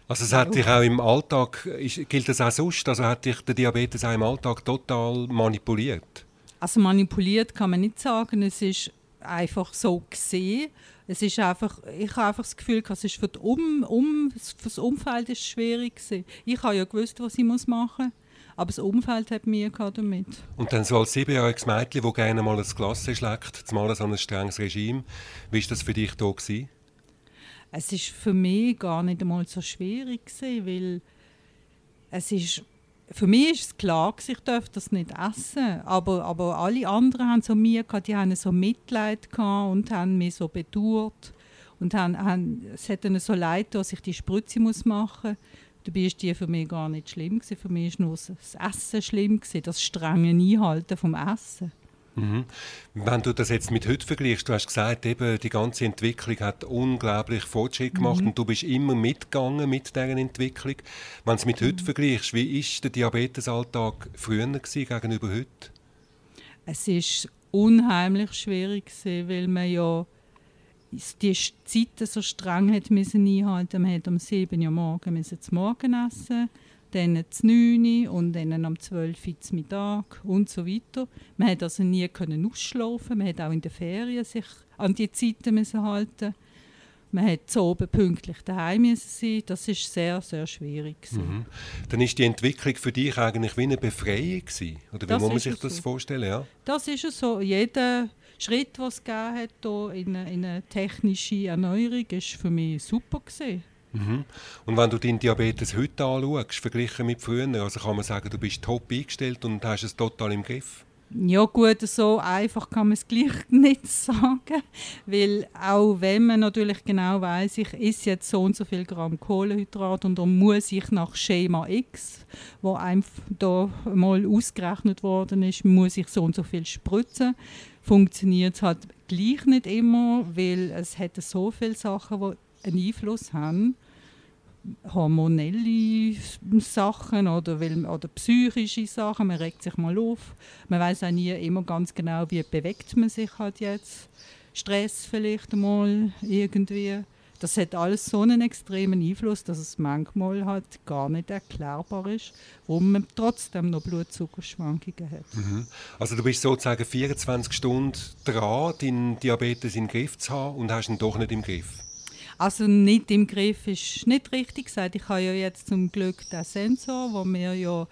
Speaker 2: Also es hat dich auch im Alltag, gilt das auch sonst, also hat dich der Diabetes auch im Alltag total manipuliert?
Speaker 1: Also manipuliert kann man nicht sagen, es ist einfach so gesehen. Es ist einfach, ich habe einfach das Gefühl, es ist für, um, um, für das Umfeld ist schwierig gewesen. Ich habe ja gewusst, was ich muss machen muss, aber das Umfeld hat mir damit.
Speaker 2: Und dann so als siebenjähriges Mädchen, das gerne mal ein Glas schlägt, zumal so ein strenges Regime, wie war das für dich da gewesen?
Speaker 1: Es ist für mich gar nicht einmal so schwierig gewesen, weil es ist für mich ist es klar, ich darf das nicht essen. Aber, aber alle anderen haben so mir gehabt, die haben so Mitleid und haben mich so bedauert. Und haben, haben, es hat ihnen so leid, dass ich die Spritze muss machen muss. Dabei war die für mich gar nicht schlimm. Gewesen. Für mich war nur das Essen schlimm, gewesen, das strenge Einhalten vom Essen.
Speaker 2: Mhm. Wenn du das jetzt mit heute vergleichst, du hast gesagt, eben, die ganze Entwicklung hat unglaublich Fortschritt gemacht mhm. und du bist immer mitgegangen mit dieser Entwicklung. Wenn du es mit mhm. heute vergleichst, wie war der Diabetesalltag früher gewesen, gegenüber heute?
Speaker 1: Es war unheimlich schwierig, gewesen, weil man ja die Zeiten so streng hat müssen einhalten. Man hat um 7 Uhr morgens zum Morgen essen dann zu 9 und dann am 12 Uhr Mittag und so weiter. Man hat also nie können ausschlafen, man hat auch in den Ferien sich an die Zeiten müssen halten. Man hat zu oben pünktlich daheim müssen sein. Das ist sehr, sehr schwierig. Mhm.
Speaker 2: Dann ist die Entwicklung für dich eigentlich wie eine Befreiung gewesen. Oder wie das muss man sich das so. vorstellen? Ja?
Speaker 1: Das ist es so. Jeder Schritt, den es gegeben hat in, eine, in eine technische Erneuerung, ist für mich super gewesen.
Speaker 2: Mhm. Und wenn du deinen Diabetes heute anschaust, verglichen mit früher, also kann man sagen, du bist top eingestellt und hast es total im Griff?
Speaker 1: Ja gut, so einfach kann man es gleich nicht sagen, weil auch wenn man natürlich genau weiß, ich esse jetzt so und so viel Gramm Kohlenhydrat und dann muss ich nach Schema X, wo einfach da mal ausgerechnet worden ist, muss ich so und so viel spritzen, funktioniert es halt gleich nicht immer, weil es hat so viele Sachen, die einen Einfluss haben hormonelle Sachen oder, weil, oder psychische Sachen. Man regt sich mal auf. Man weiß auch nie immer ganz genau, wie bewegt man sich halt jetzt. Stress vielleicht mal irgendwie. Das hat alles so einen extremen Einfluss, dass es manchmal halt gar nicht erklärbar ist, warum man trotzdem noch Blutzuckerschwankungen hat.
Speaker 2: Mhm. Also du bist sozusagen 24 Stunden dran, deinen Diabetes im Griff zu haben und hast ihn doch nicht im Griff.
Speaker 1: Also nicht im Griff ist nicht richtig gesagt. Ich habe ja jetzt zum Glück den Sensor, wo mir ja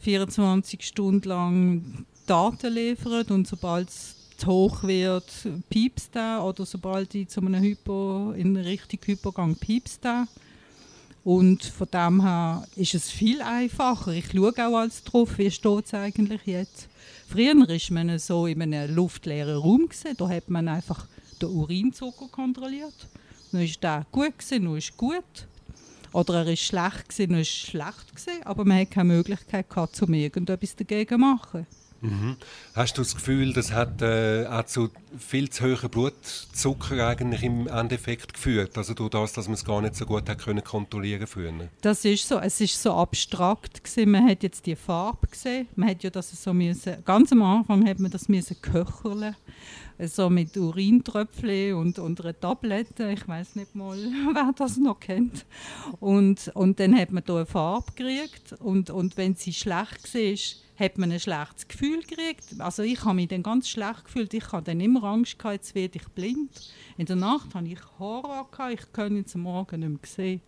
Speaker 1: 24 Stunden lang Daten liefert und sobald es zu hoch wird, piepst er oder sobald ich zu einem Hypo, in Richtung Hypogang piepst er. Und von dem her ist es viel einfacher. Ich schaue auch alles drauf, wie steht es eigentlich jetzt. Früher war man so in einem luftleeren Raum, da hat man einfach den Urinzucker kontrolliert. Dann war der gut, gewesen, dann ist gut. Oder er war schlecht, gewesen, dann ist schlecht. Gewesen, aber man hatte keine Möglichkeit, gehabt, um irgendetwas dagegen zu machen.
Speaker 2: Mhm. Hast du das Gefühl, das hat äh, auch zu viel zu hohen Blutzucker eigentlich im Endeffekt geführt? Also durch das, dass man es gar nicht so gut hat können kontrollieren früher?
Speaker 1: Das ist so. Es ist so abstrakt gewesen. Man hat jetzt die Farbe gesehen. Man hat ja das so müssen, ganz am Anfang hat man das müssen köcherle so mit Urintröpfchen und, und einer Tablette. Ich weiß nicht mal, wer das noch kennt. Und, und dann hat man da eine Farbe gekriegt und, und wenn sie schlecht war, hat man ein schlechtes Gefühl gekriegt. Also ich habe mich dann ganz schlecht gefühlt. Ich hatte dann immer Angst, gehabt, jetzt werde ich blind. In der Nacht hatte ich Horror, gehabt, ich konnte jetzt am Morgen nicht mehr sehen.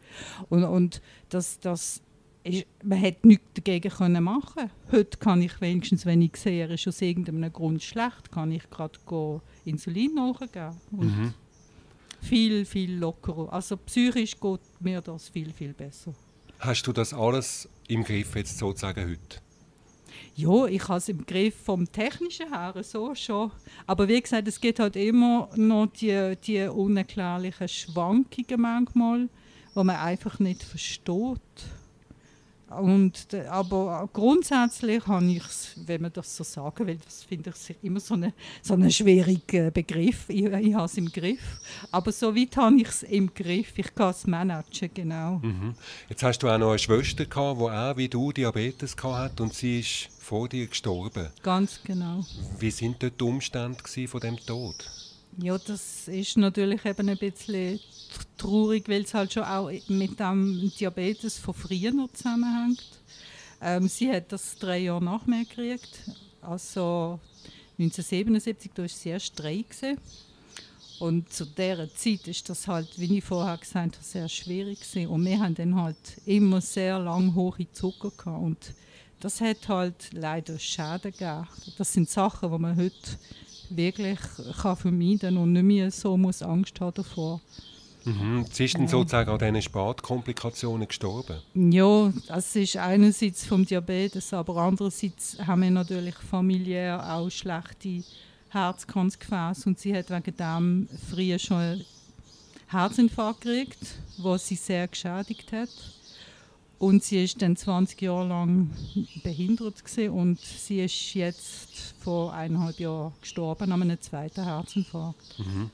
Speaker 1: Und, und das, das ist, man hätte nichts dagegen können machen Heute kann ich wenigstens, wenn ich sehe, er ist aus irgendeinem Grund schlecht, kann ich gerade Insulin nachgeben. Und mhm. viel, viel lockerer. Also psychisch geht mir das viel, viel besser.
Speaker 2: Hast du das alles im Griff jetzt sozusagen heute?
Speaker 1: Ja, ich habe es im Griff vom Technischen her so schon. Aber wie gesagt, es gibt halt immer noch die, die unerklärlichen Schwankungen manchmal, die man einfach nicht versteht. Und, aber grundsätzlich habe ich es, wenn man das so sagen will, das finde ich immer so einen so eine schwierigen Begriff. Ich, ich habe es im Griff. Aber so weit habe ich es im Griff. Ich kann es managen, genau.
Speaker 2: Mhm. Jetzt hast du auch noch eine Schwester gehabt, die auch wie du Diabetes hatte und sie ist vor dir gestorben.
Speaker 1: Ganz genau.
Speaker 2: Wie sind dort die Umstände von dem Tod?
Speaker 1: Ja, das ist natürlich eben ein bisschen traurig, weil es halt schon auch mit dem Diabetes von früher zusammenhängt. Ähm, sie hat das drei Jahre nach mir gekriegt. Also 1977, da war sie erst drei. Gewesen. Und zu dieser Zeit ist das halt, wie ich vorher gesagt habe, sehr schwierig gewesen. Und wir haben dann halt immer sehr lange hohe Zucker gehabt. Und das hat halt leider Schäden gegeben. Das sind Sachen, die man heute wirklich kann vermeiden kann und nicht mehr so muss Angst haben davor
Speaker 2: Mhm. Sie ist dann sozusagen an diesen Spätkomplikationen gestorben?
Speaker 1: Ja, das ist einerseits vom Diabetes, aber andererseits haben wir natürlich familiär auch schlechte Herzkonsequenzen und sie hat wegen dem früher schon einen Herzinfarkt gekriegt, was sie sehr geschädigt hat. Und sie ist dann 20 Jahre lang behindert gewesen und sie ist jetzt vor eineinhalb Jahren gestorben an einem zweiten Herzinfarkt.
Speaker 2: Mhm.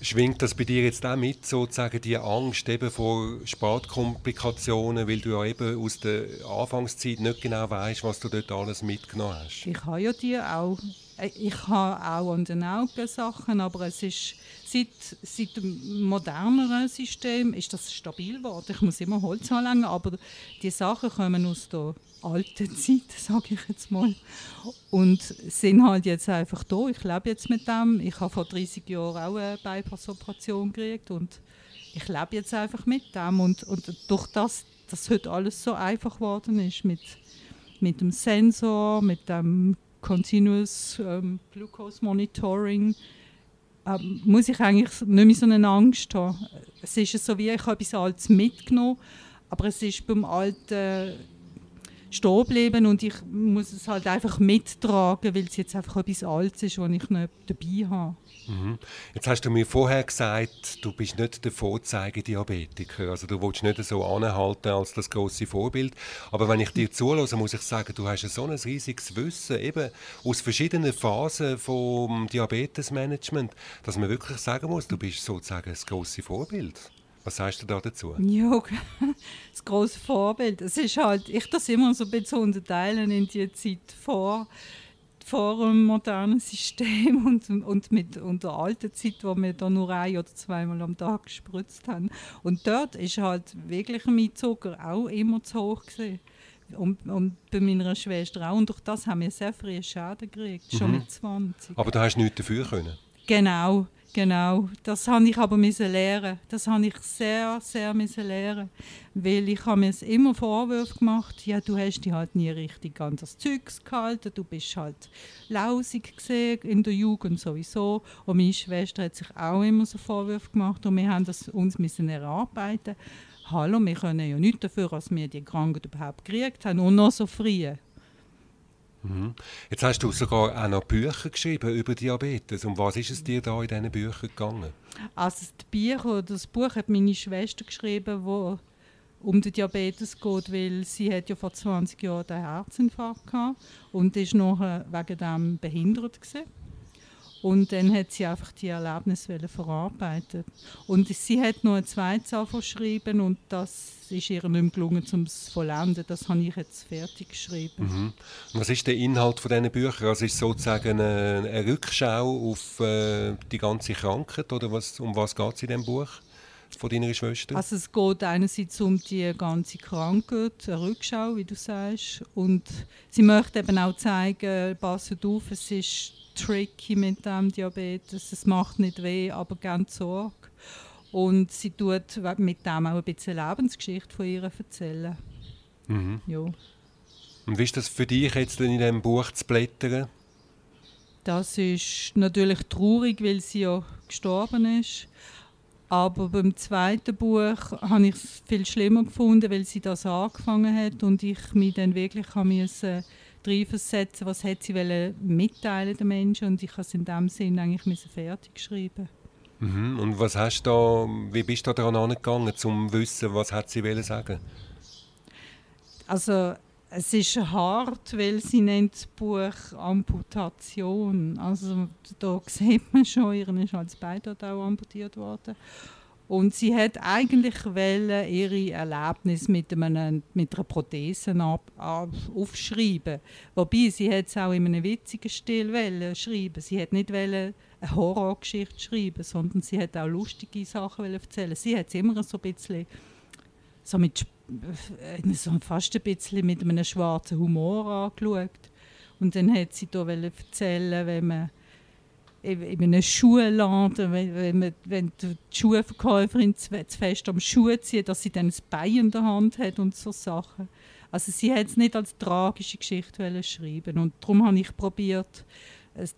Speaker 2: Schwingt das bei dir jetzt auch mit, sozusagen die Angst eben vor Sportkomplikationen, weil du ja eben aus der Anfangszeit nicht genau weißt, was du dort alles mitgenommen hast?
Speaker 1: Ich habe ja die auch äh, ich habe auch an den Augen Sachen, aber es ist seit, seit dem moderneren System ist das stabil geworden. Ich muss immer Holz anlegen, aber die Sachen kommen aus der alten Zeit, sage ich jetzt mal, und sind halt jetzt einfach da. Ich lebe jetzt mit dem. Ich habe vor 30 Jahren auch eine Bypassoperation gekriegt und ich lebe jetzt einfach mit dem und, und durch das, dass heute alles so einfach geworden ist mit, mit dem Sensor, mit dem Continuous ähm, Glucose Monitoring, ähm, muss ich eigentlich nicht mehr so eine Angst haben. Es ist so wie, ich habe etwas Altes mitgenommen, aber es ist beim Alten stehen geblieben und ich muss es halt einfach mittragen, weil es jetzt einfach etwas Altes ist, was ich nicht dabei habe.
Speaker 2: Mhm. Jetzt hast du mir vorher gesagt, du bist nicht der Vorzeigediabetiker, also du willst nicht so anhalten als das große Vorbild, aber wenn ich dir zulasse, muss ich sagen, du hast so ein riesiges Wissen, eben aus verschiedenen Phasen vom Diabetesmanagement, dass man wirklich sagen muss, du bist sozusagen das große Vorbild. Was sagst du da dazu?
Speaker 1: Ja, das große Vorbild. Es ist halt, ich das immer so ein bisschen unterteilen in die Zeit vor, vor dem modernen System und, und mit und der alten Zeit, wo wir da nur ein oder zweimal am Tag gespritzt haben. Und dort ist halt wirklich mein Zucker auch immer zu hoch gewesen. Und, und, bei meiner Schwester auch. Und durch das haben wir sehr früh Schaden gekriegt, schon mhm. mit 20.
Speaker 2: Aber du hast nichts dafür können?
Speaker 1: Genau. Genau, das habe ich aber müssen lernen. Das habe ich sehr, sehr müssen lernen, weil ich habe mir immer Vorwürfe gemacht. Ja, du hast dich halt nie richtig an das Zeugs gehalten. Du bist halt lausig gesehen in der Jugend sowieso. Und meine Schwester hat sich auch immer so Vorwürfe gemacht und wir haben das uns müssen erarbeiten. Hallo, wir können ja nicht dafür, dass wir die Krankheit überhaupt gekriegt haben und noch so früh.
Speaker 2: Mhm. Jetzt hast du sogar auch noch Bücher geschrieben über Diabetes. Um was ist es dir da in diesen Büchern gegangen?
Speaker 1: Also Bücher, das Buch hat meine Schwester geschrieben, wo um den Diabetes geht, weil sie hat ja vor 20 Jahren einen Herzinfarkt gehabt und ist noch wegen dem behindert gewesen. Und dann hat sie einfach die Erlebnisse verarbeitet. Und sie hat noch ein zweites geschrieben und das ist ihr nicht mehr gelungen, um es zu vollenden. Das habe ich jetzt fertig geschrieben.
Speaker 2: Mhm. Was ist der Inhalt von diesen Büchern? Also ist es sozusagen eine, eine Rückschau auf äh, die ganze Krankheit oder was, um was geht es in diesem Buch? Von deiner Schwester?
Speaker 1: Also es geht einerseits um die ganze Krankheit, eine Rückschau, wie du sagst. Und sie möchte eben auch zeigen, passet auf, es ist tricky mit dem Diabetes. Es macht nicht weh, aber ganz Sorge. Und sie tut mit dem auch ein bisschen Lebensgeschichte von ihr erzählen.
Speaker 2: Mhm. Ja. Und wie ist das für dich jetzt in diesem Buch zu blättern?
Speaker 1: Das ist natürlich traurig, weil sie ja gestorben ist. Aber beim zweiten Buch habe ich es viel schlimmer gefunden, weil sie das angefangen hat und ich mich dann wirklich musste reinversetzen, was hat sie mitteilen den Menschen und ich habe es in dem Sinn eigentlich fertig geschrieben.
Speaker 2: Mhm. Und was hast da, wie bist du daran angegangen, um zu wissen, was hat sie sagen?
Speaker 1: Also es ist hart, weil sie nennt das Buch Amputation. Also da sieht man schon, ihr ist als Bein auch amputiert worden. Und sie hat eigentlich wollen, ihre Erlebnis mit, mit einer Prothese ab, ab, aufschreiben. Wobei sie es auch in einem witzigen Stil wollen schreiben. Sie hat nicht wollen eine Horrorgeschichte schreiben, sondern sie hat auch lustige Sachen erzählen. Sie hat es immer so ein bisschen so mit so fast ein bisschen mit einem schwarzen Humor angeschaut. Und dann hat sie da erzählen, wenn man in einem Schuhladen, wenn, wenn, wenn die Schuhverkäuferin zu, zu fest am Schuh zieht, dass sie dann ein Bein in der Hand hat und so Sachen. Also sie hat es nicht als tragische Geschichte schreiben und darum habe ich probiert,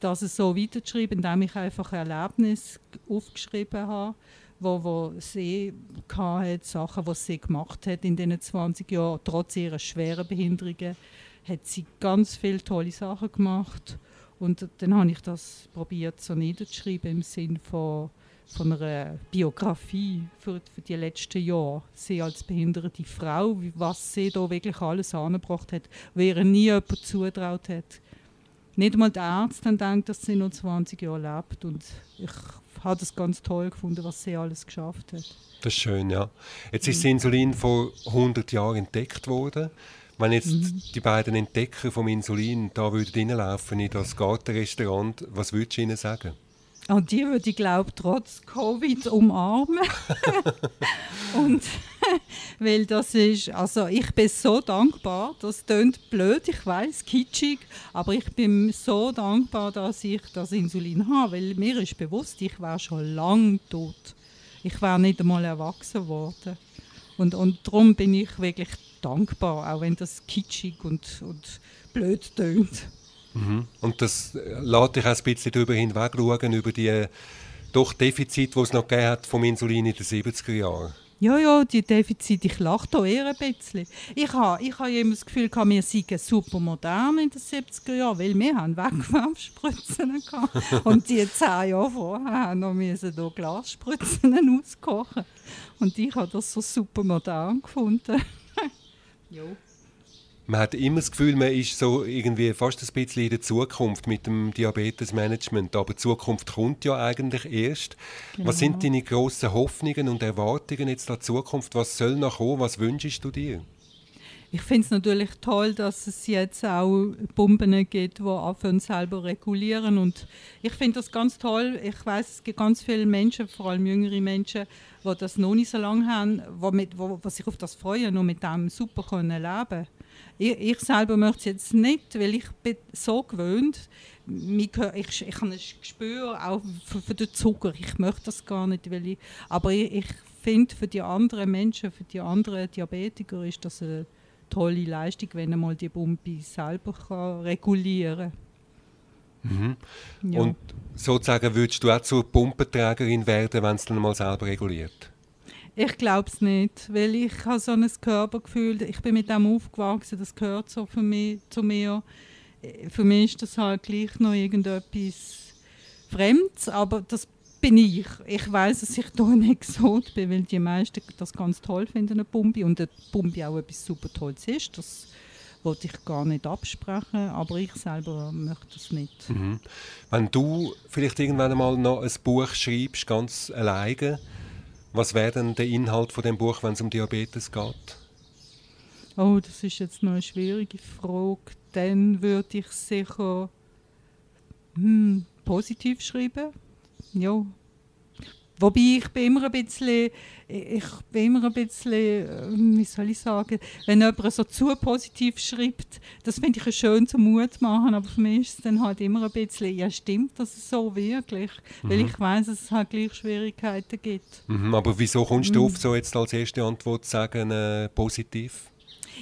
Speaker 1: das so weiterzuschreiben, indem ich einfach Erlebnisse aufgeschrieben habe, wo, wo sie hatte, Sachen, die sie gemacht hat in diesen 20 Jahren, trotz ihrer schweren Behinderungen, hat sie ganz viele tolle Sachen gemacht und dann habe ich das probiert so niederzuschreiben im Sinn von, von einer Biografie für, für die letzten Jahre. Sie als behinderte Frau, was sie da wirklich alles angebracht hat, wo ihr nie jemand zutraut hat. Nicht einmal der Arzt dann denkt, dass sie noch 20 Jahre lebt. Und ich habe das ganz toll gefunden, was sie alles geschafft hat.
Speaker 2: Das ist schön, ja. Jetzt ist das Insulin vor 100 Jahren entdeckt worden. Wenn jetzt mhm. die beiden Entdecker vom Insulin da würden reinlaufen in das Gartenrestaurant, was würdest du ihnen sagen?
Speaker 1: Und die würde ich, glaube trotz Covid umarmen. und weil das ist, also ich bin so dankbar, das klingt blöd, ich weiß, kitschig, aber ich bin so dankbar, dass ich das Insulin habe, weil mir ist bewusst, ich wäre schon lange tot. Ich wäre nicht einmal erwachsen worden. Und, und darum bin ich wirklich dankbar, auch wenn das kitschig und, und blöd tönt.
Speaker 2: Mhm. Und das lässt dich auch ein bisschen darüber hinweg schauen, über die doch Defizite, die es noch gegeben hat vom Insulin in den 70er Jahren.
Speaker 1: Ja, ja, die Defizite, ich lache da eher ein bisschen. Ich habe ich ha immer das Gefühl, wir seien super modern in den 70er Jahren, weil wir haben Wegwerfspritzen gehabt. Und die zehn Jahre vorher haben wir Glasspritzen auskochen. Und ich habe das so super modern gefunden.
Speaker 2: jo man hat immer das Gefühl, man ist so irgendwie fast ein bisschen in der Zukunft mit dem Diabetesmanagement. Aber die Zukunft kommt ja eigentlich erst. Genau. Was sind deine grossen Hoffnungen und Erwartungen jetzt an die Zukunft? Was soll noch kommen? Was wünschst du dir?
Speaker 1: Ich finde es natürlich toll, dass es jetzt auch Pumpen gibt, die anfangen selber regulieren. Und ich finde das ganz toll. Ich weiß, es gibt ganz viele Menschen, vor allem jüngere Menschen, die das noch nicht so lange haben, die, mit, wo, die sich auf das freuen und mit dem super können leben können. Ich, ich selber möchte es jetzt nicht, weil ich bin so gewöhnt. Ich, ich, ich habe ein Gespür auch für, für, den Zucker. Ich möchte das gar nicht, weil ich, aber ich, ich finde für die anderen Menschen, für die anderen Diabetiker ist das eine tolle Leistung, wenn man mal die Pumpe selber kann regulieren
Speaker 2: kann. Mhm. Ja. Und sozusagen würdest du auch zur Pumpenträgerin werden, wenn es dann mal selber reguliert?
Speaker 1: Ich glaube es nicht, weil ich habe so ein Körpergefühl, ich bin mit dem aufgewachsen, das gehört so für mich, zu mir. Für mich ist das halt gleich noch irgendetwas Fremdes, aber das bin ich. Ich weiß, dass ich hier ein Exot bin, weil die meisten das ganz toll finden, eine Pumpe. Und eine Pumpe auch etwas super Tolles ist. Das wollte ich gar nicht absprechen, aber ich selber möchte das nicht.
Speaker 2: Mhm. Wenn du vielleicht irgendwann einmal noch ein Buch schreibst, ganz alleine, was wäre denn der Inhalt von dem Buch, wenn es um Diabetes geht?
Speaker 1: Oh, das ist jetzt noch eine schwierige Frage. Dann würde ich sicher hm, positiv schreiben. Ja, Wobei ich bin immer ein bisschen, ich bin immer ein bisschen, ähm, wie soll ich sagen, wenn jemand so zu positiv schreibt, das finde ich schön zum Mut machen, aber für mich ist es dann halt immer ein bisschen, ja stimmt das so wirklich? Mhm. Weil ich weiß, dass es halt gleich Schwierigkeiten gibt.
Speaker 2: Mhm, aber wieso kommst du mhm. auf so jetzt als erste Antwort zu sagen, äh, positiv?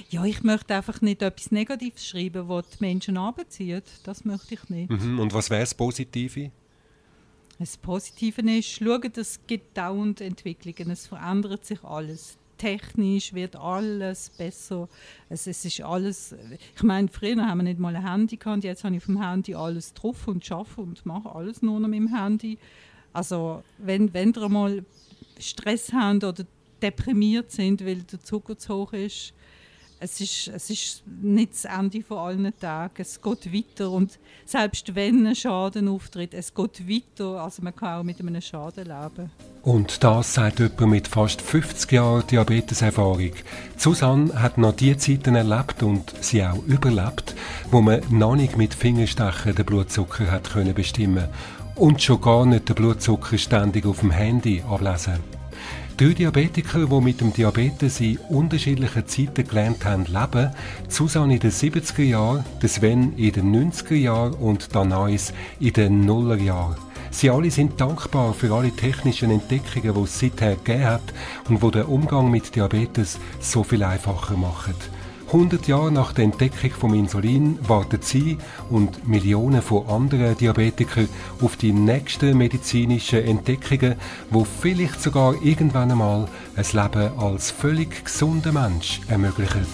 Speaker 1: Ja, ich möchte einfach nicht etwas Negatives schreiben, was die Menschen anbezieht. Das möchte ich nicht.
Speaker 2: Mhm. Und was wäre das Positive?
Speaker 1: Das Positive ist, schauen, es gibt dauernd Entwicklungen, es verändert sich alles. Technisch wird alles besser. Es, es ist alles, ich meine, früher haben wir nicht mal ein Handy gehabt, jetzt habe ich vom Handy alles drauf und schaffe und mache alles nur noch mit dem Handy. Also wenn, wenn ihr mal Stress habt oder deprimiert sind, weil der Zucker zu hoch ist, es ist, es ist nicht das Ende von allen Tagen. Es geht weiter. Und selbst wenn ein Schaden auftritt, es geht weiter. Also man kann auch mit einem Schaden leben.
Speaker 6: Und das sagt jemand mit fast 50 Jahren Diabeteserfahrung. Susanne hat noch die Zeiten erlebt und sie auch überlebt, wo man noch nicht mit Fingerstechen den Blutzucker hat können bestimmen und schon gar nicht den Blutzucker ständig auf dem Handy ablesen. Drei Diabetiker, die mit dem Diabetes in unterschiedlichen Zeiten gelernt haben leben, Susanne in den 70er Jahren, Sven in den 90er Jahren und Danais in den Nuller Jahren. Sie alle sind dankbar für alle technischen Entdeckungen, die es seither gegeben hat und die den Umgang mit Diabetes so viel einfacher machen. 100 Jahre nach der Entdeckung vom Insulin warten Sie und Millionen von anderen Diabetikern auf die nächsten medizinischen Entdeckungen, wo vielleicht sogar irgendwann einmal ein Leben als völlig gesunder Mensch ermöglichen.